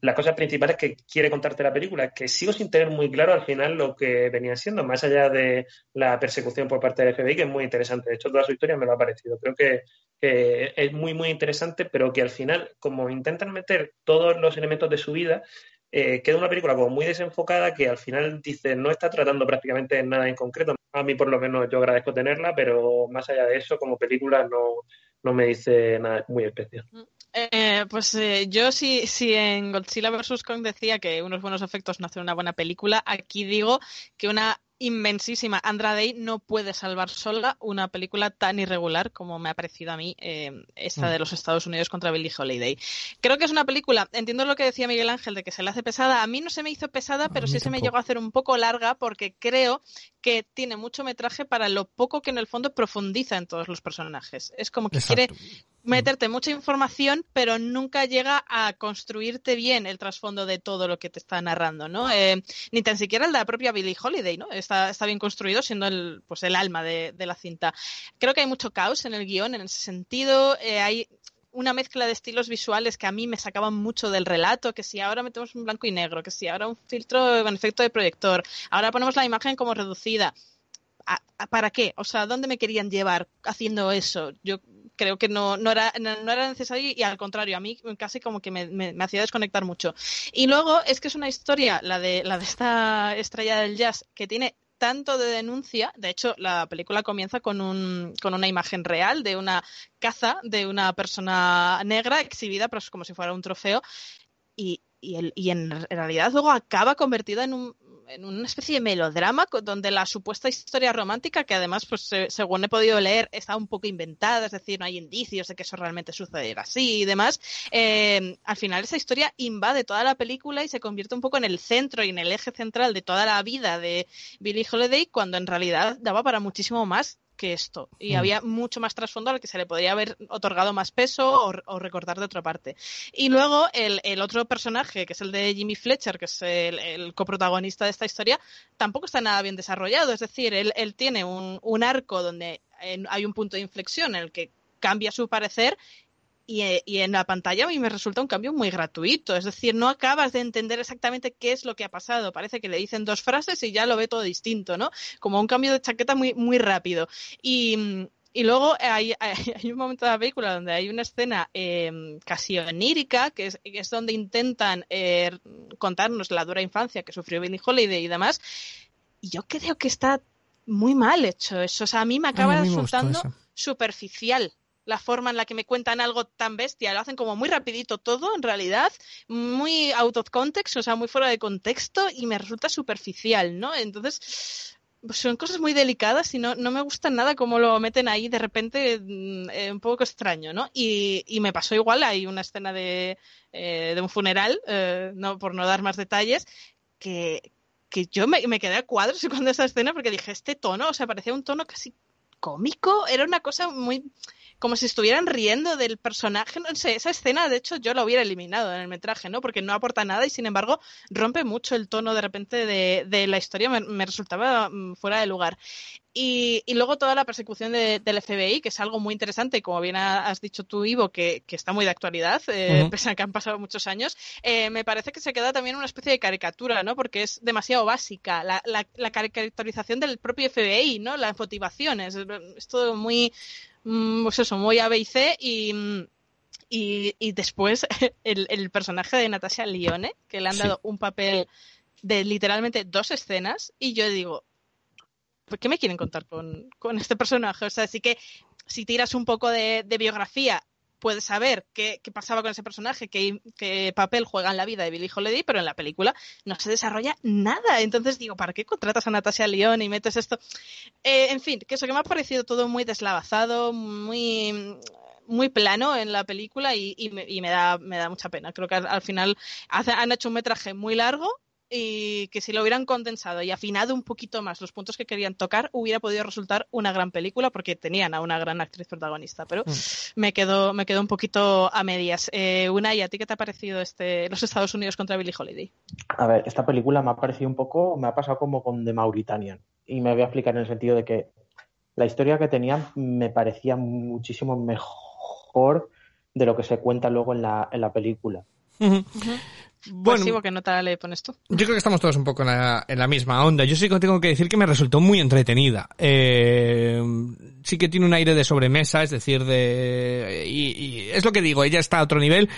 las cosas principales que quiere contarte la película, que sigo sin tener muy claro al final lo que venía siendo, más allá de la persecución por parte del FBI, que es muy interesante. De hecho, toda su historia me lo ha parecido. Creo que, que es muy, muy interesante, pero que al final, como intentan meter todos los elementos de su vida, eh, queda una película como muy desenfocada que al final dice no está tratando prácticamente nada en concreto. A mí por lo menos yo agradezco tenerla, pero más allá de eso, como película no, no me dice nada muy especial. Eh, pues eh, yo si, si en Godzilla vs. Kong decía que unos buenos efectos no hacen una buena película, aquí digo que una inmensísima. Andra Day no puede salvar sola una película tan irregular como me ha parecido a mí eh, esta de los Estados Unidos contra Billie Holiday. Creo que es una película, entiendo lo que decía Miguel Ángel de que se le hace pesada, a mí no se me hizo pesada, pero sí se me llegó a hacer un poco larga porque creo que tiene mucho metraje para lo poco que en el fondo profundiza en todos los personajes. Es como que Exacto. quiere meterte mucha información, pero nunca llega a construirte bien el trasfondo de todo lo que te está narrando, ¿no? Eh, ni tan siquiera el de la propia Billie Holiday, ¿no? Está, está bien construido siendo el, pues el alma de, de, la cinta. Creo que hay mucho caos en el guion en ese sentido. Eh, hay una mezcla de estilos visuales que a mí me sacaban mucho del relato, que si ahora metemos un blanco y negro, que si ahora un filtro con efecto de proyector, ahora ponemos la imagen como reducida. ¿Para qué? O sea, ¿dónde me querían llevar haciendo eso? Yo creo que no, no, era, era necesario y al contrario, a mí casi como que me, me, me, hacía desconectar mucho. Y luego es que es una historia, la de, la de esta estrella del jazz, que tiene tanto de denuncia. De hecho, la película comienza con, un, con una imagen real de una caza de una persona negra exhibida pues, como si fuera un trofeo. Y, y, el, y en realidad luego acaba convertida en un, en una especie de melodrama donde la supuesta historia romántica, que además, pues según he podido leer, está un poco inventada, es decir, no hay indicios de que eso realmente sucediera así y demás, eh, al final esa historia invade toda la película y se convierte un poco en el centro y en el eje central de toda la vida de Billie Holiday, cuando en realidad daba para muchísimo más que esto. Y mm. había mucho más trasfondo al que se le podría haber otorgado más peso o, o recortar de otra parte. Y luego el, el, otro personaje, que es el de Jimmy Fletcher, que es el, el, coprotagonista de esta historia, tampoco está nada bien desarrollado. Es decir, él, él tiene un, un arco donde hay un punto de inflexión en el que cambia su parecer y, y, en la pantalla a mí me resulta un cambio muy gratuito. Es decir, no acabas de entender exactamente qué es lo que ha pasado. Parece que le dicen dos frases y ya lo ve todo distinto, ¿no? Como un cambio de chaqueta muy, muy rápido. Y, y luego hay, hay, un momento de la película donde hay una escena eh, casi onírica, que es, que es donde intentan eh, contarnos la dura infancia que sufrió Billie Holiday y demás. Y yo creo que está muy mal hecho eso. O sea, a mí me acaba resultando superficial la forma en la que me cuentan algo tan bestia. Lo hacen como muy rapidito todo, en realidad, muy out of context, o sea, muy fuera de contexto y me resulta superficial, ¿no? Entonces, pues son cosas muy delicadas y no, no me gusta nada cómo lo meten ahí de repente eh, un poco extraño, ¿no? Y, y, me pasó igual, hay una escena de, eh, de un funeral, eh, no por no dar más detalles, que, que yo me, me quedé a cuadros cuando esa escena porque dije, este tono, o sea, parecía un tono casi cómico, era una cosa muy como si estuvieran riendo del personaje. No sé, esa escena, de hecho, yo la hubiera eliminado en el metraje, ¿no? Porque no aporta nada y, sin embargo, rompe mucho el tono de repente de, de la historia. Me, me, resultaba fuera de lugar. Y, y luego toda la persecución de- del FBI, que es algo muy interesante, y como bien ha- has dicho tú, Ivo, que, que está muy de actualidad, eh, pese a que han pasado muchos años, eh, me parece que se queda también una especie de caricatura, ¿no? Porque es demasiado básica. La, la, la caricaturización del propio FBI, ¿no? Las motivaciones. Es todo muy, mm, pues eso, muy A, B y C y... mm, y, y después el, el personaje de Natasha Lione, que le han Sí. dado un papel de literalmente dos escenas, y yo digo, ¿por qué me quieren contar con, con este personaje? O sea, sí que si tiras un poco de, de biografía, puedes saber qué, qué pasaba con ese personaje, qué, qué papel juega en la vida de Billie Holiday, pero en la película no se desarrolla nada. Entonces digo, ¿para qué contratas a Natasha Lyonne y metes esto? Eh, en fin, que eso que me ha parecido todo muy deslavazado, muy muy plano en la película y, y me, y me da me da mucha pena. Creo que al, al final hace- han hecho un metraje muy largo y que si lo hubieran condensado y afinado un poquito más los puntos que querían tocar, hubiera podido resultar una gran película porque tenían a una gran actriz protagonista. Pero me quedo me quedo un poquito a medias. Eh, una y a ti qué te ha parecido este los Estados Unidos contra Billie Holiday? A ver, esta película me ha parecido un poco, me ha pasado como con The Mauritanian. Y me voy a explicar en el sentido de que la historia que tenían me parecía muchísimo mejor de lo que se cuenta luego en la, en la película. Ujú. Bueno, sí, ¿qué nota le pones tú? Yo creo que estamos todos un poco en la, en la misma onda. Yo sí que tengo que decir que me resultó muy entretenida. Eh, sí que tiene un aire de sobremesa, es decir, de... Y, y es lo que digo, ella está a otro nivel,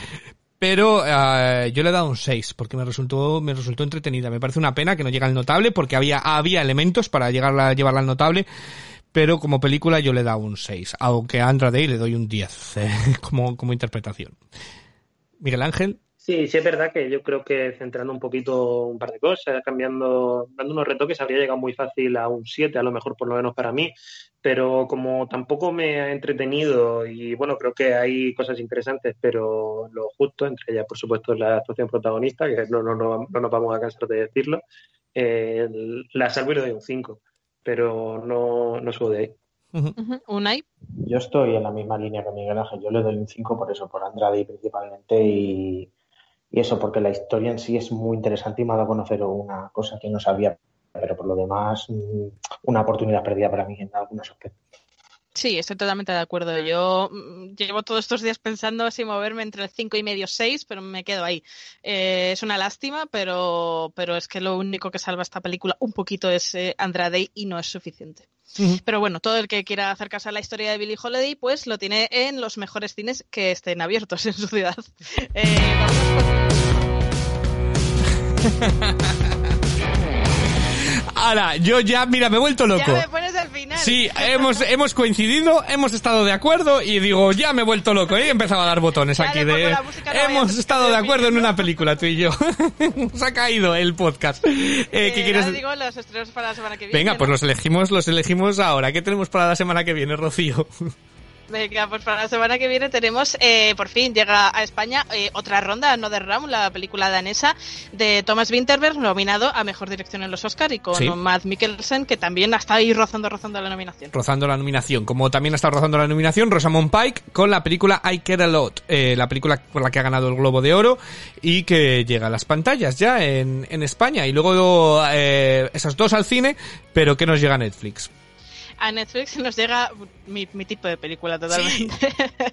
pero eh, yo le he dado un 6 porque me resultó, me resultó entretenida. Me parece una pena que no llega al notable porque había, había elementos para llegar a, llevarla al notable. Pero como película yo le he dado un 6, aunque a Andra Day le doy un 10 eh, como, como interpretación. Miguel Ángel. Sí, sí es verdad que yo creo que centrando un poquito un par de cosas, cambiando, dando unos retoques, habría llegado muy fácil a un 7, a lo mejor por lo menos para mí, pero como tampoco me ha entretenido y bueno, creo que hay cosas interesantes, pero lo justo, entre ellas por supuesto la actuación protagonista, que no, no, no, no nos vamos a cansar de decirlo, eh, la salvo y le doy un 5, pero no, no subo de ahí. Unai. Yo estoy en la misma línea que Miguel Ángel. Yo le doy un 5 por eso, por Andrade principalmente y, y eso, porque la historia en sí es muy interesante y me ha dado a conocer una cosa que no sabía, pero por lo demás, mm, una oportunidad perdida para mí en algunos aspectos. Sí, estoy totalmente de acuerdo. Yo mm, llevo todos estos días pensando si moverme entre el 5 y medio 6, pero me quedo ahí. Eh, es una lástima, pero, pero es que lo único que salva esta película un poquito es eh, Andrade y no es suficiente. Pero bueno, todo el que quiera acercarse a la historia de Billie Holiday, pues lo tiene en los mejores cines que estén abiertos en su ciudad. Eh, Ahora, yo ya, mira, me he vuelto loco. Ya me. Sí, hemos, hemos coincidido, hemos estado de acuerdo y digo, ya me he vueto loco. ¿eh? Y he empezado a dar botones Ya aquí de... Hemos estado de acuerdo en una película, tú y yo. Nos ha caído el podcast. Eh, ¿Qué Eh, quieres digo los estrenos para la semana que viene. Venga, pues los elegimos, los elegimos ahora. ¿Qué tenemos para la semana que viene, Rocío? Venga, pues para la semana que viene tenemos, eh, por fin llega a España eh, otra ronda, Another Round, la película danesa de Thomas Winterberg, nominado a Mejor Dirección en los Oscar y con Sí. Matt Mikkelsen, que también está ahí rozando, rozando la nominación. rozando la nominación. Como también ha estado rozando la nominación Rosamund Pike con la película I Care a Lot, eh, la película por la que ha ganado el Globo de Oro y que llega a las pantallas ya en, en España. Y luego eh, esas dos al cine, pero que nos llega a Netflix. A Netflix nos llega mi, mi tipo de película totalmente.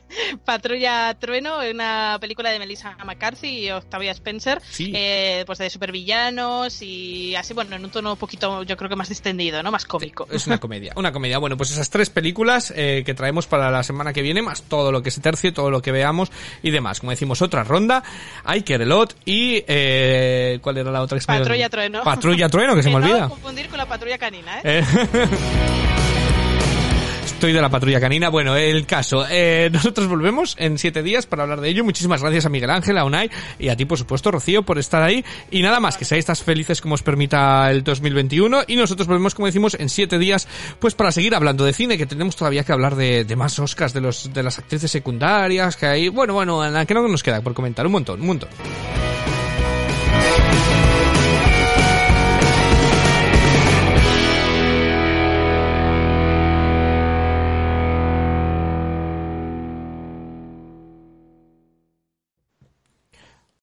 Patrulla Trueno, una película de Melissa McCarthy y Octavia Spencer, Sí. eh, pues de supervillanos y así, bueno, en un tono un poquito, yo creo que más distendido, ¿no? Más cómico. Es una comedia, una comedia. Bueno, pues esas tres películas eh, que traemos para la semana que viene, más todo lo que se tercie, todo lo que veamos y demás. Como decimos, otra ronda, I Care a Lot y... Eh, ¿Cuál era la otra? que Patrulla Trueno. Patrulla Trueno, que se me no olvida. confundir con la patrulla canina, ¿eh? Eh, Estoy de la patrulla canina. Bueno, el caso. Eh, nosotros volvemos en siete días para hablar de ello. Muchísimas gracias a Miguel Ángel, a Unai y a ti, por supuesto, Rocío, por estar ahí. Y nada más, que seáis tan felices como os permita el 2021. Y nosotros volvemos, como decimos, en siete días, pues para seguir hablando de cine, que tenemos todavía que hablar de, más Oscars, de los de las actrices secundarias, que hay. Bueno, bueno, que no nos queda por comentar. Un montón, un montón.